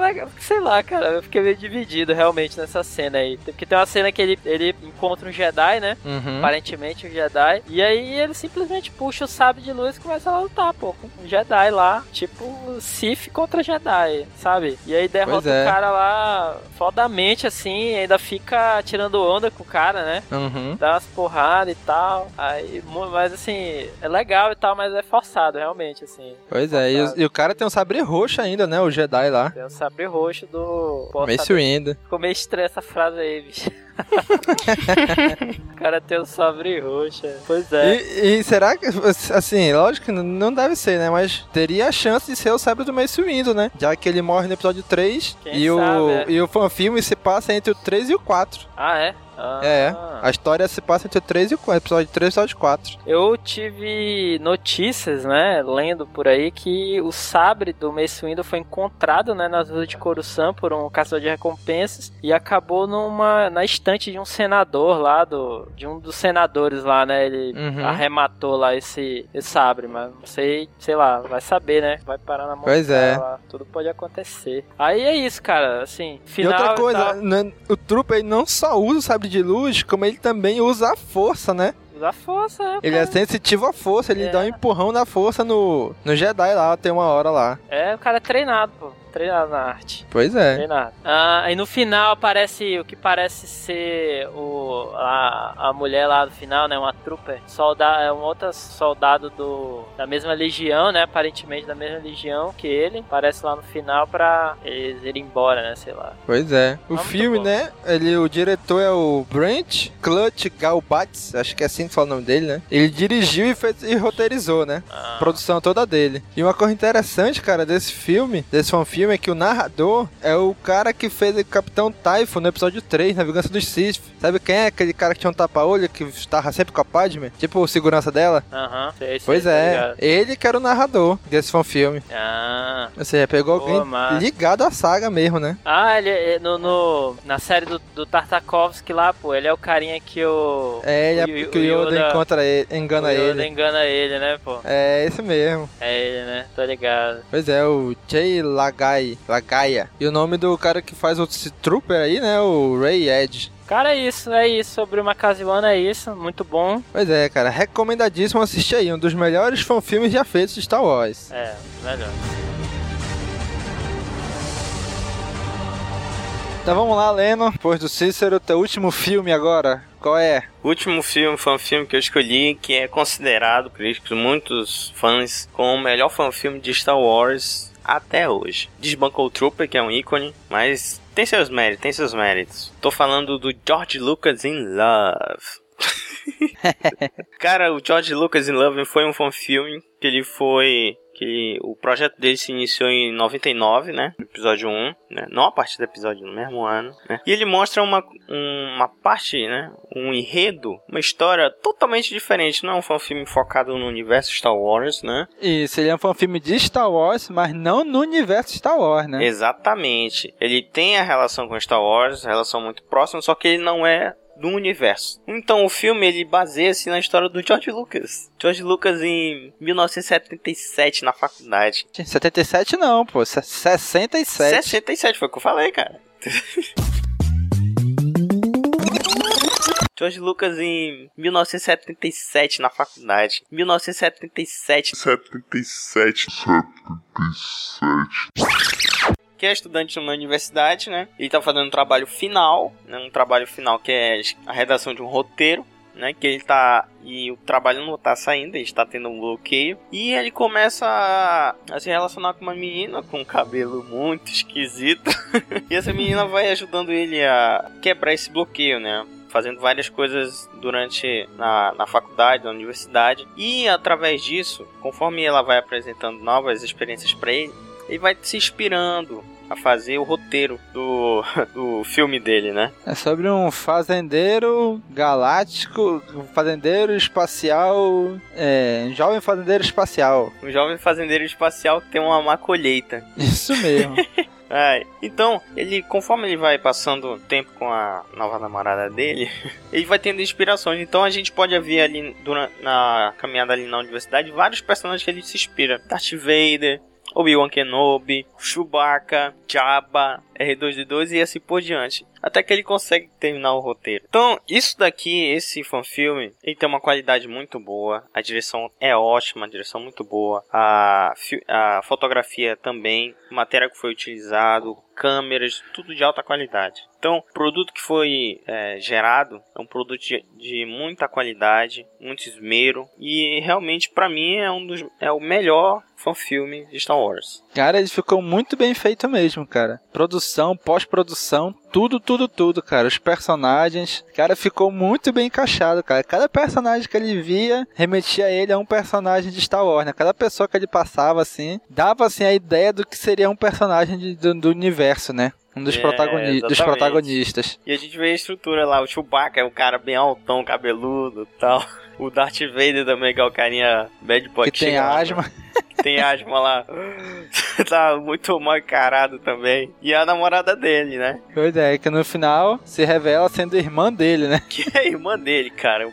legal, sei lá, cara, eu fiquei meio dividido realmente nessa cena aí. Porque tem uma cena que ele, ele encontra um Jedi, né? Uhum. Aparentemente um Jedi. E aí ele simplesmente puxa o sabre de luz e começa a lutar, pô. Com um Jedi lá. Tipo Sith contra Jedi, sabe? E aí derrota é. o cara lá fodamente, assim. Ainda fica tirando onda com o cara, né? Uhum. Dá umas porradas e tal. Aí, mas assim, é legal e tal, mas é forçado, realmente, assim. Pois é, e, o- e o cara tem um sabre roxo ainda, né? O Jedi lá. Tem o sabre roxo do. Mace Windu. Ficou meio estranha essa frase aí, bicho. [LAUGHS] o cara tem o sabre roxo. é. Pois é. E, e será que, assim, lógico que não deve ser, né? Mas teria a chance de ser o sabre do Mace Windu, né? Já que ele morre no episódio 3 Quem e o, sabe, é. e o fanfilme se passa entre o 3 e o 4. Ah, é? Ah. É, a história se passa entre o 3 e o 4, episódio 3 e episódio 4. Eu tive notícias, né, lendo por aí, que o sabre do Mace Windu foi encontrado, né, nas ruas de Coruscant por um caçador de recompensas e acabou numa na estante de um senador lá do de um dos senadores lá, né, ele Uhum. arrematou lá esse, esse sabre, mas não sei, sei lá, vai saber, né? Vai parar na mão Pois é. lá, tudo pode acontecer. Aí é isso, cara, assim, final e outra e coisa, tal. né, o Trooper não só usa o sabre de luz, como ele também usa a força, né? Usa força, é, Ele é sensitivo à força, ele É. dá um empurrão na força no, no Jedi lá, tem uma hora lá. É, o cara é treinado, pô. Treinado na arte. Pois é. Treinado. Ah, e no final aparece o que parece ser o, a, a mulher lá no final, né? Uma trooper. Solda, é um outro soldado do, da mesma legião, né? Aparentemente da mesma legião que ele. Aparece lá no final pra eles irem embora, né? Sei lá. Pois é. O Ah, muito filme, né? Ele, o diretor é o Brent Clutch Galbatz, acho que é assim que fala o nome dele, né? Ele dirigiu e, fez, e roteirizou, né? Ah, A produção toda dele. E uma coisa interessante, cara, desse filme, desse filme é que o narrador é o cara que fez o Capitão Typhon no episódio 3, na Vingança dos Sith. Sabe quem é aquele cara que tinha um tapa-olho que estava sempre com a Padme? Tipo o segurança dela? Aham, sei, sei, Pois é, ele que era o narrador desse filme. Ah, Ou seja, pegou Boa, alguém massa. ligado à saga mesmo, né? Ah, ele é no, no- na série do, do Tartakovsky lá, pô, ele é o carinha que o. É, ele o é, que o Yoda, encontra ele, engana o Yoda ele. engana ele, né, pô? É, esse mesmo. É ele, né? Tô ligado. Pois é, o Jay Lagai, Lagaia. E o nome do cara que faz o Trooper aí, né? O Ray Edge. Cara, é isso, é isso. Sobre o Makaziwana é isso. Muito bom. Pois é, cara, recomendadíssimo assistir aí. Um dos melhores fanfilmes já feitos de Star Wars. É, melhor. Então vamos lá, Leno. Depois do Cícero, teu último filme agora. Qual é? O último filme foi um filme que eu escolhi que é considerado por muitos fãs como o melhor fanfilme de Star Wars até hoje. Desbancou o Trooper, que é um ícone, mas tem seus méritos, tem seus méritos. Tô falando do George Lucas in Love. [LAUGHS] Cara, o George Lucas in Love foi um fanfilme que ele foi que ele- o projeto dele se iniciou em 99, né? Episódio 1, né? Não a partir do episódio no mesmo ano, né? E ele mostra uma, um- uma parte, né? Um enredo, uma história totalmente diferente. Não é um fanfilme focado no universo Star Wars, né? Isso, ele é um fanfilme de Star Wars, mas não no universo Star Wars, né? Exatamente. Ele tem a relação com Star Wars, relação muito próxima, só que ele não é do universo. Então o filme ele baseia-se na história do George Lucas. George Lucas em 1977 na faculdade. 77 não, pô. se- 67. 67 foi o que eu falei, cara. [LAUGHS] George Lucas em 1977 na faculdade. 1977. 77. Que é estudante numa universidade, né? Ele tá fazendo um trabalho final, né? Um trabalho final que é a redação de um roteiro, né? Que ele tá e o trabalho não tá saindo, ele está tendo um bloqueio e ele começa a, a se relacionar com uma menina com um cabelo muito esquisito [LAUGHS] e essa menina vai ajudando ele a quebrar esse bloqueio, né? Fazendo várias coisas durante na, na faculdade, na universidade e através disso, conforme ela vai apresentando novas experiências para ele, ele vai se inspirando a fazer o roteiro do, [LAUGHS] do filme dele, né? É sobre um fazendeiro galáctico, um fazendeiro espacial, é, um jovem fazendeiro espacial. Um jovem fazendeiro espacial que tem uma má colheita. [LAUGHS] Isso mesmo. [LAUGHS] É, então, ele, conforme ele vai passando o tempo com a nova namorada dele, ele vai tendo inspirações. Então a gente pode ver ali durante, na caminhada ali na universidade vários personagens que ele se inspira. Darth Vader, Obi-Wan Kenobi, Chewbacca, Jabba, R2D2 e assim por diante. Até que ele consegue terminar o roteiro. Então, isso daqui, esse fanfilme, ele tem uma qualidade muito boa. A direção é ótima, a direção muito boa. A, a fotografia também. O material que foi utilizado, câmeras, tudo de alta qualidade. Então, o produto que foi é, gerado é um produto de, de muita qualidade, muito esmero. E realmente, pra mim, é, um dos, é o melhor fanfilme de Star Wars. Cara, ele ficou muito bem feito mesmo, cara. Produção, pós-produção, tudo, tudo, tudo, cara. Os personagens, cara, ficou muito bem encaixado, cara. Cada personagem que ele via remetia ele a um personagem de Star Wars, né? Cada pessoa que ele passava, assim, dava, assim, a ideia do que seria um personagem de- do, do universo, né? Um dos, É, protagoni dos protagonistas. E a gente vê a estrutura lá, o Chewbacca é um cara bem altão, cabeludo e tal. O Darth Vader também, que é o carinha bad boy Que tem chega lá, asma. que tem asma lá. [LAUGHS] tá muito mal encarado também. E a namorada dele, né? Pois é, que no final se revela sendo irmã dele, né? Que é irmã dele, cara. [LAUGHS]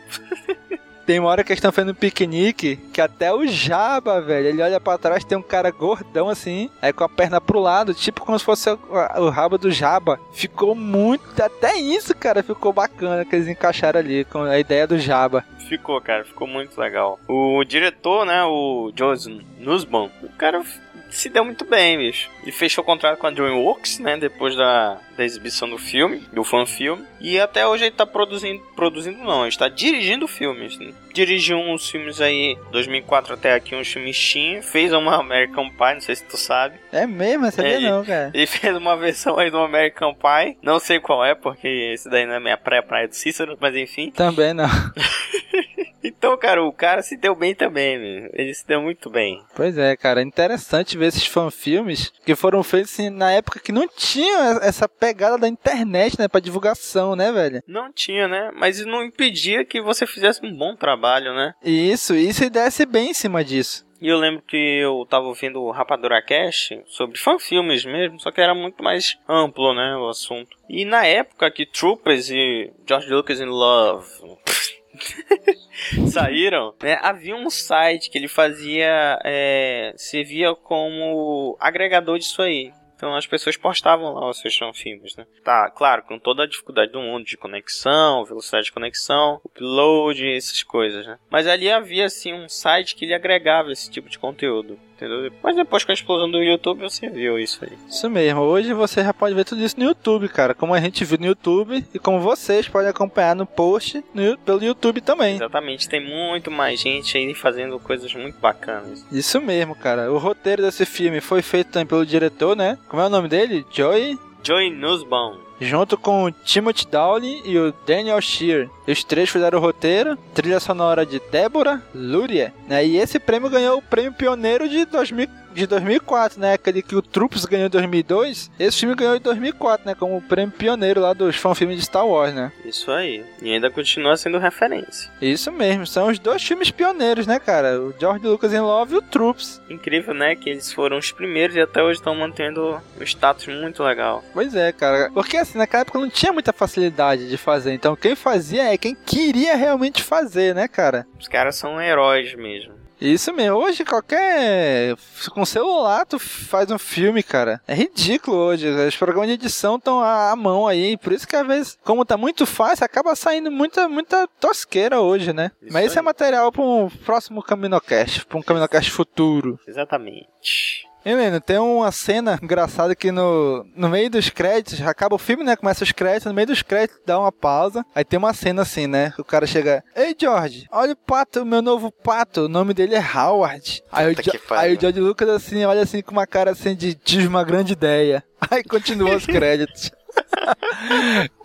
Tem uma hora que eles estão fazendo um piquenique que até o Jaba, velho, ele olha pra trás, tem um cara gordão assim, aí com a perna pro lado, tipo como se fosse o, o rabo do Jaba. Ficou muito. Até isso, cara, ficou bacana que eles encaixaram ali com a ideia do Jaba. Ficou, cara, ficou muito legal. O diretor, né, o Joseph Nussbaum, o cara se deu muito bem, bicho. E fechou o contrato com a DreamWorks, né? Depois da, da exibição do filme, do fan-filme. E até hoje ele tá produzindo, produzindo não, ele está dirigindo filmes. Né? Dirigiu uns filmes aí, 2004 até aqui, uns filmes Steam. Fez uma American Pie, não sei se tu sabe. É mesmo, eu sabia É, não, cara. Ele [LAUGHS] fez uma versão aí do American Pie. Não sei qual é, porque esse daí não é minha praia, praia do Cícero, mas enfim. Também não. [LAUGHS] Então, cara, o cara se deu bem também, meu. Ele se deu muito bem. Pois é, cara, é interessante ver esses fanfilmes que foram feitos assim, na época que não tinha essa pegada da internet, né, pra divulgação, né, velho? Não tinha, né? Mas isso não impedia que você fizesse um bom trabalho, né? E Isso, isso e desse bem em cima disso. E eu lembro que eu tava ouvindo o Rapadura Cast sobre fanfilmes mesmo, só que era muito mais amplo, né, o assunto. E na época que Troopers e George Lucas in Love [LAUGHS] saíram, né, havia um site que ele fazia, é, servia como agregador disso aí. Então as pessoas postavam lá os seus fanfilmes, né? Tá, claro, com toda a dificuldade do mundo de conexão, velocidade de conexão, upload, essas coisas, né? Mas ali havia, assim, um site que ele agregava esse tipo de conteúdo, entendeu? Mas depois com a explosão do YouTube você viu isso aí. Isso mesmo, hoje você já pode ver tudo isso no YouTube, cara. Como a gente viu no YouTube e como vocês podem acompanhar no post no, pelo YouTube também. Exatamente, tem muito mais gente aí fazendo coisas muito bacanas. Isso mesmo, cara. O roteiro desse filme foi feito também pelo diretor, né? Como é o nome dele? Joey Joey Nussbaum. Junto com o Timothy Dowling e o Daniel Shear. Os três fizeram o roteiro, trilha sonora de Débora Luria, né? E esse prêmio ganhou o prêmio pioneiro de, 2000, de 2004, né? Aquele que o Troops ganhou em 2002. Esse filme ganhou em 2004, né? Como o prêmio pioneiro lá dos fanfilmes de Star Wars, né? Isso aí. E ainda continua sendo referência. Isso mesmo, são os dois filmes pioneiros, né, cara? O George Lucas in Love e o Troops. Incrível, né? Que eles foram os primeiros e até hoje estão mantendo um status muito legal. Pois é, cara. Porque assim, naquela época não tinha muita facilidade de fazer. Então quem fazia é quem queria realmente fazer, né, cara? Os caras são heróis mesmo. Isso mesmo. Hoje qualquer. Com celular tu faz um filme, cara. É ridículo hoje. Os programas de edição estão à mão aí. Por isso que às vezes, como tá muito fácil, acaba saindo muita, muita tosqueira hoje, né? Isso Mas isso é material para um próximo Caminocast. Pra um Caminocast futuro. Exatamente. Helena, tem uma cena engraçada que no, no meio dos créditos, acaba o filme, né? Começa os créditos, no meio dos créditos dá uma pausa. Aí tem uma cena assim, né? O cara chega, Ei George, olha o pato, o meu novo pato, o nome dele é Howard. Aí o, Jo- aí o George Lucas assim, olha assim com uma cara assim de tive uma grande ideia. Aí continua os [LAUGHS] créditos.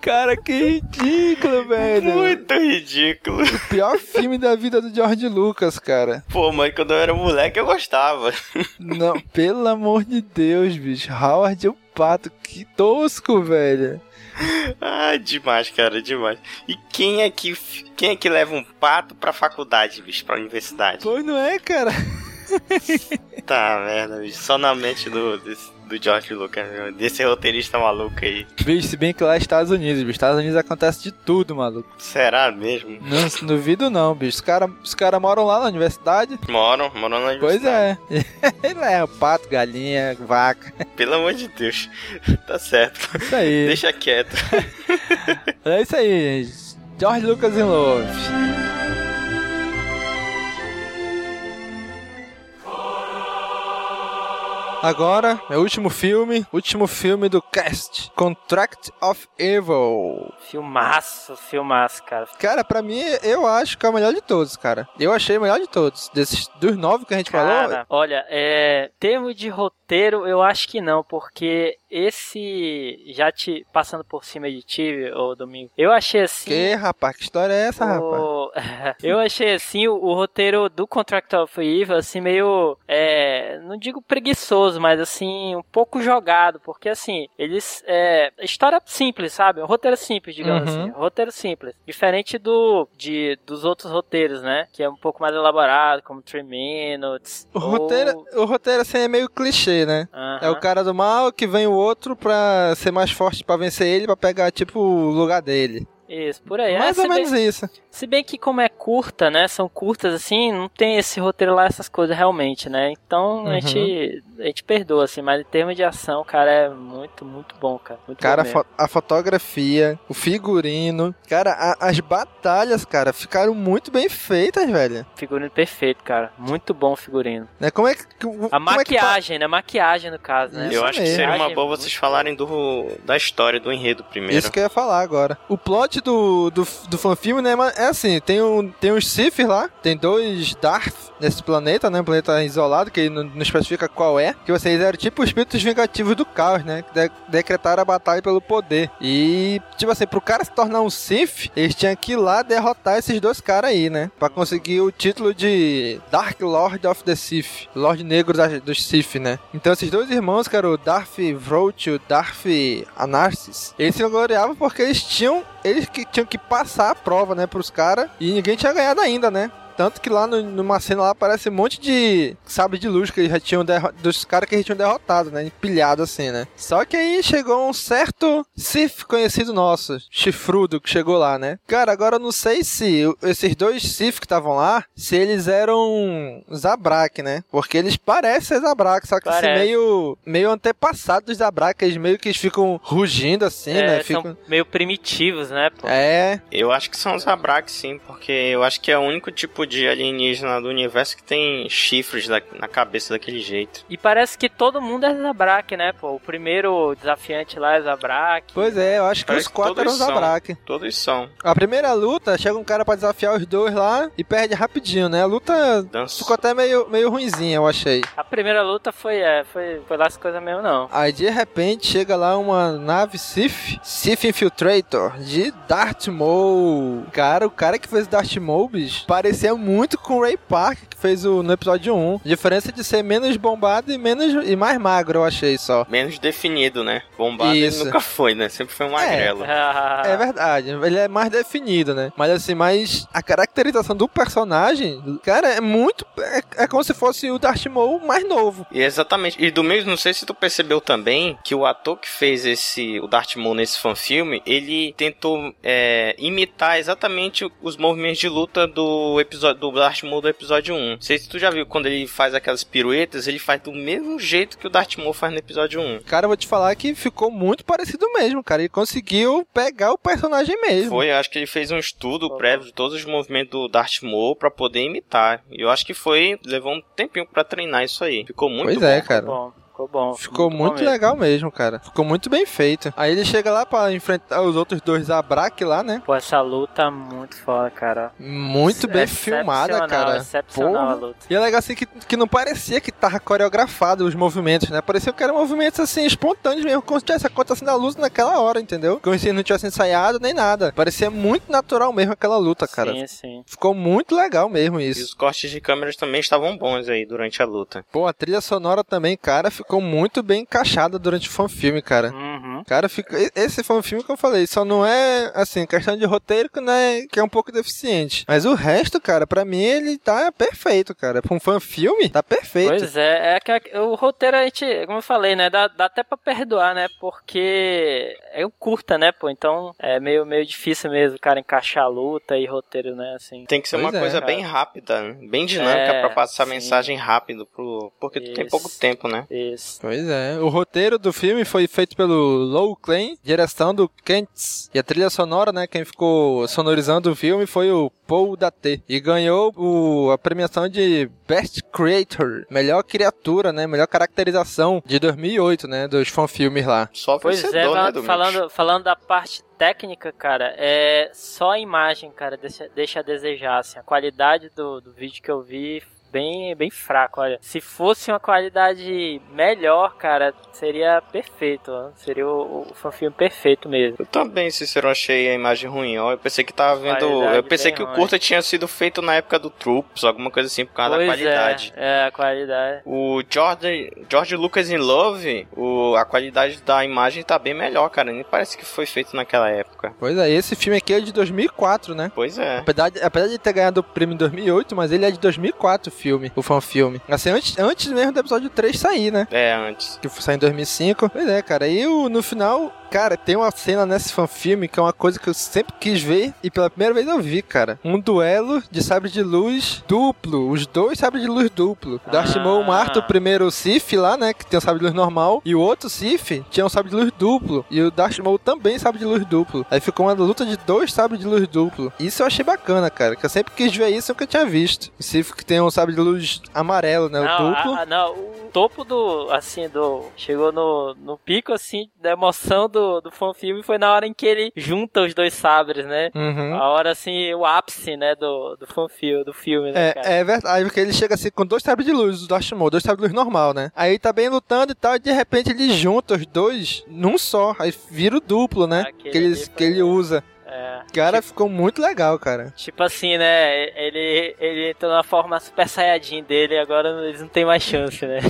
Cara, que ridículo, velho. Muito ridículo. Pior filme da vida do George Lucas, cara. Pô, mas quando eu era moleque eu gostava. Não, pelo amor de Deus, bicho. Howard é o pato. Que tosco, velho. ah, demais, cara, demais. E quem é que quem é que leva um pato pra faculdade, bicho, pra universidade? Pois não é, cara. Tá, merda, bicho. Só na mente do, desse- do George Lucas, meu, desse roteirista maluco aí. Bicho, se bem que lá é Estados Unidos, bicho. Estados Unidos acontece de tudo, maluco. Será mesmo? Não se duvido não, bicho. Os caras os cara moram lá na universidade. Moram, moram na Pois universidade. é. [LAUGHS] Ele é pato, galinha, vaca. Pelo amor de Deus. [LAUGHS] tá certo. Isso aí. Deixa quieto. [LAUGHS] É isso aí, gente. George Lucas in Love. Agora é o último filme, último filme do cast, Contract of Evil. Filmaço, filmaço, cara. Cara, pra mim, eu acho que é o melhor de todos, cara. Eu achei o melhor de todos. Desses, dos nove que a gente falou, Cara, olha, é, termo de roteiro, eu acho que não, porque esse, já te passando por cima de ti, ô Domingo, eu achei assim... que, rapaz, que história é essa, rapaz? o- [LAUGHS] eu achei assim o, o roteiro do Contract of Evil assim meio é, não digo preguiçoso mas assim um pouco jogado porque assim eles é, história simples sabe um roteiro simples digamos Uhum. assim um roteiro simples diferente do de dos outros roteiros né que é um pouco mais elaborado como Three Minutes O ou- roteiro, o roteiro, assim, é meio clichê, né? É o cara do mal que vem o outro pra ser mais forte pra vencer ele, pra pegar, tipo, o lugar dele. Isso, por aí. Mais é, ou se, menos bem, isso. se bem que como é curta, né? São curtas assim, não tem esse roteiro lá, essas coisas realmente, né? Então Uhum. a, gente, a gente perdoa, assim, mas em termos de ação, cara, é muito, muito bom, cara. Muito Cara, a, bom mesmo. fo- a fotografia, o figurino. Cara, a- as batalhas, cara, ficaram muito bem feitas, velho. Figurino perfeito, cara. Muito bom o figurino. Né? Como é que. A como é que maquiagem, né? Maquiagem, no caso, né? Isso Eu acho que mesmo. seria uma Maquiagem boa vocês falarem do, da história, do enredo primeiro. Isso que eu ia falar agora. O plot do, do, do fanfilme, né, mas é assim, tem, um, tem uns Sith lá, tem dois Darth nesse planeta, né, um planeta isolado, que não, não especifica qual é, que vocês eram tipo os espíritos vingativos do caos, né, que de- decretaram a batalha pelo poder. E, tipo assim, pro cara se tornar um Sith, eles tinham que ir lá derrotar esses dois caras aí, né, pra conseguir o título de Dark Lord of the Sith, Lorde Negro das- dos Sith, né. Então esses dois irmãos, que eram o Darth Vroth e o Darth Anarsis, eles se gloriavam porque eles tinham, eles que tinham que passar a prova, né, pros caras, e ninguém tinha ganhado ainda, né. Tanto que lá no- numa cena lá aparece um monte de sabre de luz que eles já tinham dos caras que eles tinham derrotado, né? Empilhado assim, né? Só que aí chegou um certo Sith conhecido nosso, chifrudo, que chegou lá, né? Cara, agora eu não sei se esses dois Sith que estavam lá, se eles eram Zabrak, né? Porque eles parecem ser Zabrak, só que assim, meio, meio antepassado dos Zabrak, eles meio que ficam rugindo assim, É, né? são Ficam... meio primitivos, né, pô? É, Eu acho que são os Zabrak, sim, porque eu acho que é o único tipo de alienígena do universo que tem chifres da- na cabeça daquele jeito. E parece que todo mundo é Zabrak, né, pô? O primeiro desafiante lá é Zabrak. pois é, eu acho que Parece os quatro que eram são. Zabrak. Todos são. A primeira luta, chega um cara pra desafiar os dois lá e perde rapidinho, né? A luta Dança. ficou até meio, meio ruinzinha, eu achei. A primeira luta foi, é, foi, foi lá as coisas mesmo, não. Aí de repente chega lá uma nave Sith, Sith Infiltrator, de Darth Maul. Cara, o cara que fez Darth Maul, bicho, parecia muito com o Ray Park, fez o, no episódio 1. Diferença de ser menos bombado e menos e mais magro, eu achei só. Menos definido, né? Bombado Isso. ele nunca foi, né? Sempre foi um magrelo. [LAUGHS] É verdade, ele é mais definido, né? Mas assim, mas a caracterização do personagem, cara, é muito. É, é como se fosse o Darth Maul mais novo. E exatamente. E do mesmo, não sei se tu percebeu também que o ator que fez esse o Darth Maul nesse fanfilme, ele tentou é, imitar exatamente os movimentos de luta do episódio do Darth Maul do episódio 1. Não sei se tu já viu quando ele faz aquelas piruetas, ele faz do mesmo jeito que o Darth Maul faz no episódio 1. Cara, eu vou te falar que ficou muito parecido mesmo, cara. Ele conseguiu pegar o personagem mesmo. Foi, eu acho que ele fez um estudo prévio de todos os movimentos do Darth Maul pra poder imitar. E eu acho que foi, levou um tempinho pra treinar isso aí. Ficou muito Pois bom. é, cara. Bom, ficou bom. Ficou bom muito mesmo. legal mesmo, cara. Ficou muito bem feito. Aí ele chega lá pra enfrentar os outros dois Zabrak lá, né? Pô, essa luta é muito foda, cara. Muito bem Excepcional, filmada, cara. Excepcional a luta. E é legal assim que, que não parecia que tava coreografado os movimentos, né? Parecia que eram movimentos assim, espontâneos mesmo, como se tivesse acontecendo a luta naquela hora, entendeu? Como se não tivesse ensaiado nem nada. Parecia muito natural mesmo aquela luta, cara. Sim, sim. Ficou muito legal mesmo E isso. os cortes de câmeras também estavam bons aí durante a luta. Pô, a trilha sonora também, cara, ficou muito bem encaixada durante o fanfilme, cara. Uhum. Cara, fica... esse foi um filme que eu falei, só não é, assim, questão de roteiro que, né, que é um pouco deficiente. Mas o resto, cara, pra mim ele tá perfeito, cara. Pra um fã filme, tá perfeito. Pois é, é que a- o roteiro a gente, como eu falei, né, dá, dá até pra perdoar, né, porque é um curta, né, pô, então é meio, meio difícil mesmo, cara, encaixar luta e roteiro, né, assim. Tem que ser Pois uma é, coisa cara. bem rápida, né? bem dinâmica É, pra passar a sim. mensagem rápido, pro... porque tu tem Isso. pouco tempo, né? Isso. Pois é. O roteiro do filme foi feito pelo Low Klein, direção do Kentz. E a trilha sonora, né, quem ficou sonorizando o filme foi o Paul Daté. E ganhou o, a premiação de Best Creator, melhor criatura, né, melhor caracterização de 2008, né, dos fanfilmes lá. Só Pois é, vencedor, né, falando, falando da parte técnica, cara, é só a imagem, cara, deixa, deixa a desejar, assim, a qualidade do, do vídeo que eu vi bem, bem fraco, olha. Se fosse uma qualidade melhor, cara, seria perfeito, ó. seria o, o fanfilme perfeito mesmo. Eu também, Cícero, achei a imagem ruim, ó. Eu pensei que tava vendo. Qualidade Eu pensei que o ruim. curta tinha sido feito na época do Troops, alguma coisa assim, por causa da pois qualidade. é, é, a qualidade. O George, George Lucas in Love, o, a qualidade da imagem tá bem melhor, cara. Nem parece que foi feito naquela época. Pois é, esse filme aqui é de 2004, né? Pois é. Apesar de, apesar de ter ganhado o prêmio em 2008, mas ele é de 2004 o filme, o fanfilme. Assim, antes, antes mesmo do episódio 3 sair, né? É, antes. Que saiu em 2005. Pois é, cara. E o, no final, Cara, tem uma cena nesse fanfilme que é uma coisa que eu sempre quis ver e pela primeira vez eu vi, cara. Um duelo de sabre de luz duplo. Os dois sabres de luz duplo. O Darth Ah. Maul mata o primeiro Sith lá, né? Que tem um sabre de luz normal. E o outro Sith tinha um sabre de luz duplo. E o Darth Maul também sabre de luz duplo. Aí ficou uma luta de dois sabres de luz duplo. Isso eu achei bacana, cara. Que eu sempre quis ver isso nunca tinha visto. O Sith que tem um sabre de luz amarelo, né? O Não, duplo. a- a- não, o topo do, assim, do... Chegou no, no pico, assim, da emoção do, do fanfilme foi na hora em que ele junta os dois sabres, né? Uhum. A hora, assim, o ápice, né, do, do fanfilme, do filme, né? É, é verdade, porque ele chega assim com dois sabres de luz, o Maul, dois sabres de luz normal, né? Aí ele tá bem lutando e tal, e de repente ele junta os dois num só, aí vira o duplo, né? Aquele que, ele, que ele usa. É. Cara, ficou muito legal, cara. Tipo assim, né? Ele, ele entrou na forma super saiyajin dele e agora eles não tem mais chance, né? [LAUGHS]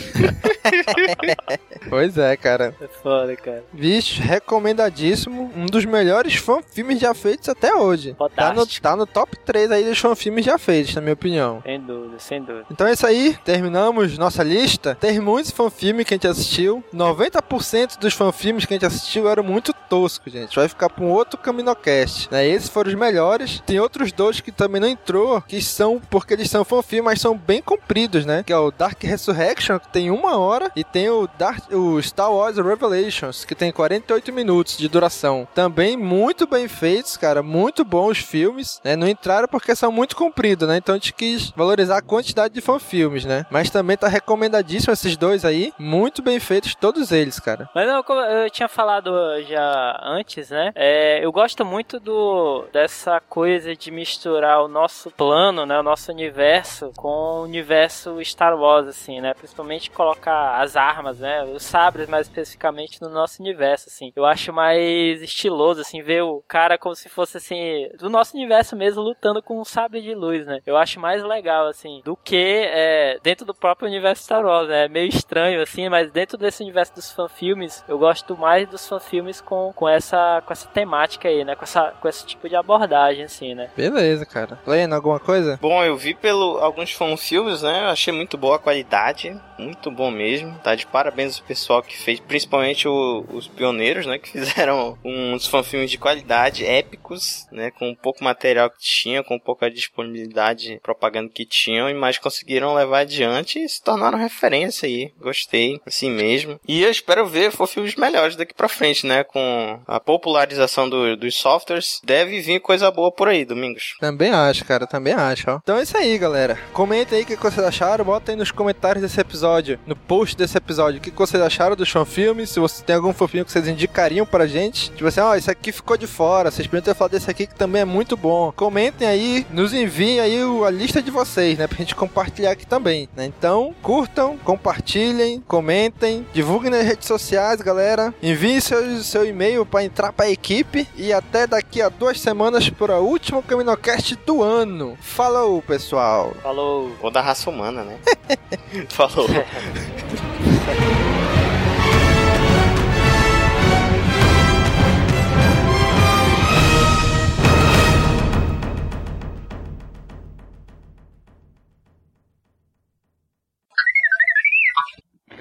Pois é, cara. É foda, cara. Vixe, recomendadíssimo. Um dos melhores fanfilmes já feitos até hoje. Tá no, tá no top 3 aí dos fanfilmes já feitos, na minha opinião. Sem dúvida, sem dúvida. Então é isso aí, terminamos nossa lista. Tem muitos fanfilmes que a gente assistiu. 90% dos fanfilmes que a gente assistiu eram muito toscos, gente. Vai ficar pra um outro Caminocast, né? Esses foram os melhores. Tem outros dois que também não entrou, que são porque eles são fanfilmes, mas são bem compridos, né? Que é o Dark Resurrection, que tem uma hora, e tem o, Dark, o Star Wars Revelations, que tem 48 minutos de duração. Também muito bem feitos, cara. Muito bons filmes, né? Não entraram porque são muito compridos, né? Então a gente quis valorizar a quantidade de fanfilmes, né? Mas também tá recomendadíssimo esses dois aí. Muito bem feitos, todos eles, cara. Mas não, como eu tinha falado já antes, né? É, eu gosto muito do dessa coisa de misturar o nosso plano, né? O nosso universo com o universo Star Wars, assim, né? Principalmente colocar as armas, né? Os sabres, mais especificamente, no nosso universo, assim. Eu acho mais estiloso, assim, ver o cara como se fosse, assim, do nosso universo mesmo, lutando com um sabre de luz, né? Eu acho mais legal, assim, do que é, dentro do próprio universo Star Wars, né? É meio estranho, assim, mas dentro desse universo dos fanfilmes, eu gosto mais dos fanfilmes com, com, essa, com essa temática aí, né? Com, essa, com esse tipo de abordagem, assim, né? Beleza, cara. Lendo alguma coisa? Bom, eu vi pelo alguns fanfilmes, né? Eu achei muito boa a qualidade, muito bom mesmo. Tá de parabéns ao pessoal que fez, principalmente o- os pioneiros, né? Que [LAUGHS] fizeram uns fanfilmes de qualidade, épicos, né? Com um pouco material que tinham, com pouca disponibilidade, propaganda que tinham, mas conseguiram levar adiante e se tornaram referência aí. Gostei, assim mesmo. E eu espero ver fanfilmes melhores daqui pra frente, né? Com a popularização do- dos softwares, deve vir coisa boa por aí, Domingos. Também acho, cara, também acho, ó. Então é isso aí, galera. Comentem aí o que vocês acharam, bota aí nos comentários desse episódio, no post desse episódio, o que vocês acharam dos fanfilmes, se você tem algum fanfilme que vocês indicariam pra gente. Tipo assim, ó, esse aqui ficou de fora, vocês podiam ter falado desse aqui que também é muito bom. Comentem aí, nos enviem aí a lista de vocês, né, pra gente compartilhar aqui também, né. Então, curtam, compartilhem, comentem, divulguem nas redes sociais, galera. Enviem seu, seu e-mail pra entrar pra equipe e até daqui a duas semanas para o último Caminocast do ano. Falou, pessoal! Falou! Ou da raça humana, né? [LAUGHS] Falou.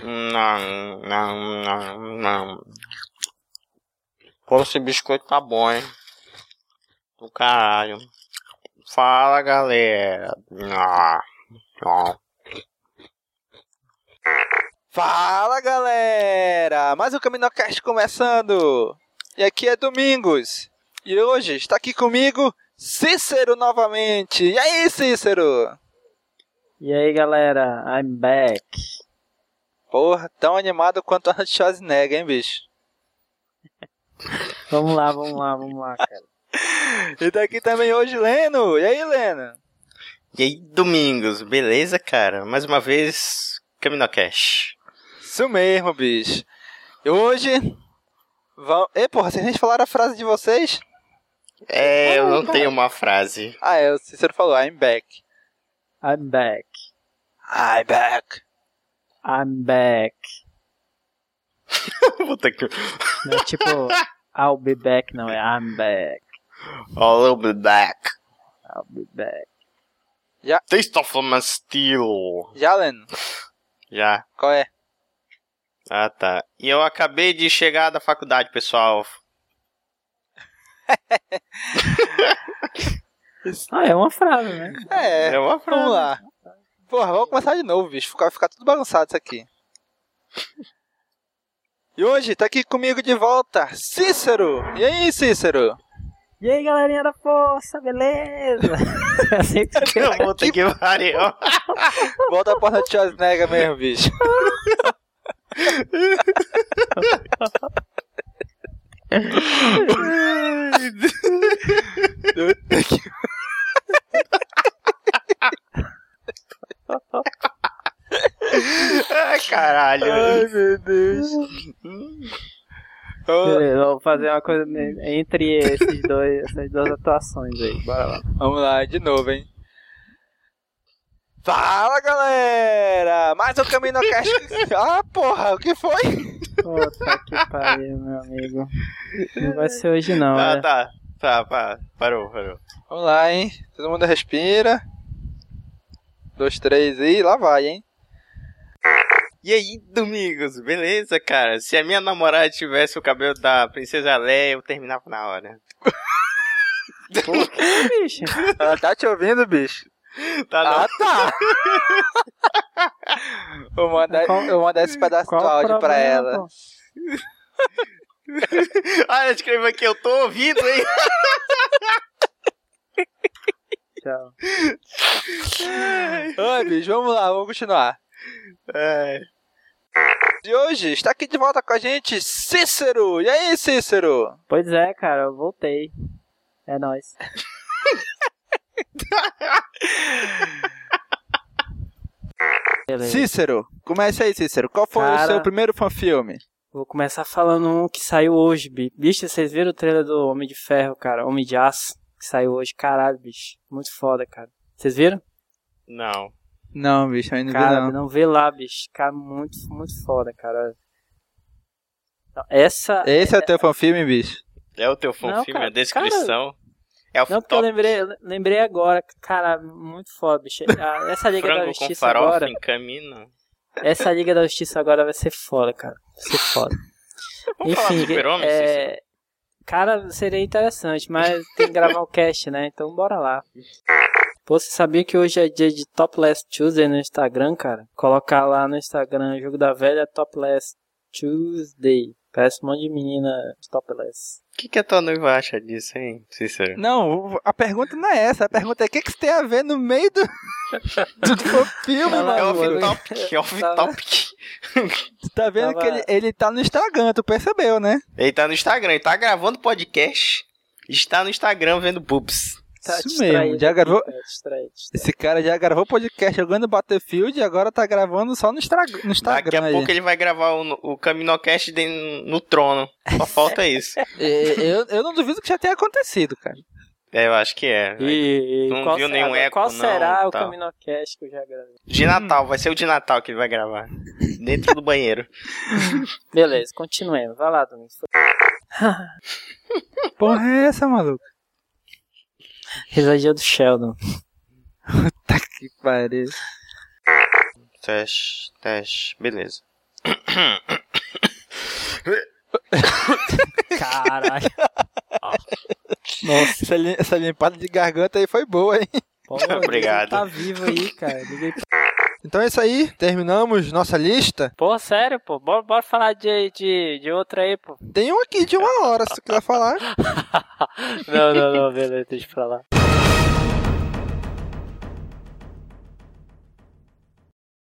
Não, não, não, não. Pô, esse biscoito tá bom, hein? Do caralho. Fala, galera. Ah, ah. Fala, galera! Mais um Caminocast começando! E aqui é Domingos. E hoje está aqui comigo Cícero novamente. E aí, Cícero? E aí, galera? I'm back. Porra, tão animado quanto Arnold Schwarzenegger, hein, bicho? [LAUGHS] Vamos lá, vamos lá, vamos lá, cara. E daqui também hoje, Leno. E aí, Leno? E aí, Domingos, beleza, cara? Mais uma vez, Caminocast. Isso mesmo, bicho. E hoje... Vão... Ei, porra, vocês nem falaram a frase de vocês? É, eu não tenho uma frase. Ah, é, o Cícero falou, I'm back. I'm back. I'm back. I'm back. [LAUGHS] Puta que... Não é tipo, I'll be back, não, é I'm back. I'll be back. I'll be back. Taste of my steel. Já, Leno? Já. Qual é? Ah, tá. E eu acabei de chegar da faculdade, pessoal. [LAUGHS] Ah, é uma frase, né? É, É uma frase. vamos lá. Porra, vamos começar de novo, bicho. Vai ficar tudo bagunçado isso aqui. E hoje tá aqui comigo de volta, Cícero. E aí, Cícero? E aí, galerinha da força, beleza? [LAUGHS] assim que eu Puta que pariu. [LAUGHS] Volta pra Schwarzenegger mesmo, bicho. Puta que- Ai, caralho. Ai, meu Deus. Beleza, vou fazer uma coisa entre esses dois, essas duas atuações aí. Bora lá. Vamos lá, de novo, hein? Fala, galera! Mais um Caminho Cast. [LAUGHS] Ah, porra, o que foi? Puta que pariu, meu amigo. Não vai ser hoje não, Ah, né? tá. Tá, pá. Parou, parou. Vamos lá, hein? Todo mundo respira. Dois, três e lá vai, hein? E aí, Domingos, beleza, cara? Se a minha namorada tivesse o cabelo da Princesa Leia, eu terminava na hora. bicho. Ela tá te ouvindo, bicho? Tá, não. Ah, tá! vou, mandar, Qual- eu vou mandar esse pedaço do áudio pra problema, ela. pô? [LAUGHS] Ah, escreva aqui, eu tô ouvindo, hein? Tchau. [LAUGHS] Ai, bicho, vamos lá, vamos continuar. É. E hoje está aqui de volta com a gente Cícero. E aí, Cícero? Pois é, cara, eu voltei. É nóis. [LAUGHS] Cícero, comece aí, Cícero. Qual foi o Cara. seu primeiro fanfilme? Vou começar falando um que saiu hoje, bi- bicho. Vocês viram o trailer do Homem de Ferro, cara? Homem de Aço, que saiu hoje. Caralho, bicho. Muito foda, cara. Vocês viram? Não. Não, bicho, ainda Cara, não. não vê lá, bicho. Cara, muito, muito foda, cara. Essa. Esse é o teu fanfilme, bicho? É o teu Não, fanfilme, cara, a descrição. É o Não, porque eu lembrei, eu lembrei agora. Cara, muito foda, bicho. Essa Liga da frango com Justiça farofa agora. em caminho. Essa Liga da Justiça agora vai ser foda, cara. Vai ser foda. [LAUGHS] Vamos Enfim, Super-Homem, é... Cara, seria interessante, mas tem que gravar o cast, né? Então bora lá. Pô, você sabia que hoje é dia de Topless Tuesday no Instagram, cara? Colocar lá no Instagram, jogo da velha Topless Tuesday. Parece um monte de menina topless. O que, que a tua noiva acha disso, hein, Cícero? Não, a pergunta não é essa. A pergunta é o que, que isso tem a ver no meio do, do, [LAUGHS] do filme, Ela- É mano. off-topic, é off-topic. Tu tá vendo Tava- que ele, ele tá no Instagram, tu percebeu, né? Ele tá no Instagram, ele tá gravando podcast. Está no Instagram vendo boobs. Tá Isso distraído mesmo, já gravou- cara, distraído, distraído. Esse cara já gravou podcast jogando Battlefield e agora tá gravando só no, Instra- no Instagram. Daqui a aí. pouco ele vai gravar o, o Caminocast de- no trono. Só falta [LAUGHS] isso. É, eu, eu não duvido que já tenha acontecido, cara. É, eu acho que é. E, Não qual viu será, nenhum eco, Qual não, será o tal. Caminocast que eu já gravei? De Natal, vai ser o de Natal que ele vai gravar. Dentro do banheiro. Beleza, continuemos. Vai lá, Domingos. [LAUGHS] Porra é essa, maluco? Risadinha do Sheldon. [LAUGHS] Tá que pariu. Teste, teste, beleza. Caralho. Nossa, Essa, lim- essa limpada de garganta aí foi boa, hein? pô, Obrigado. Tá vivo aí, cara. Liga aí pra- Então é isso aí, terminamos nossa lista. Pô, sério, pô. Bora, bora falar de, de, de outra aí, pô. Tem um aqui de uma hora, se tu quiser falar. [LAUGHS] Não, não, não, beleza, deixa pra lá.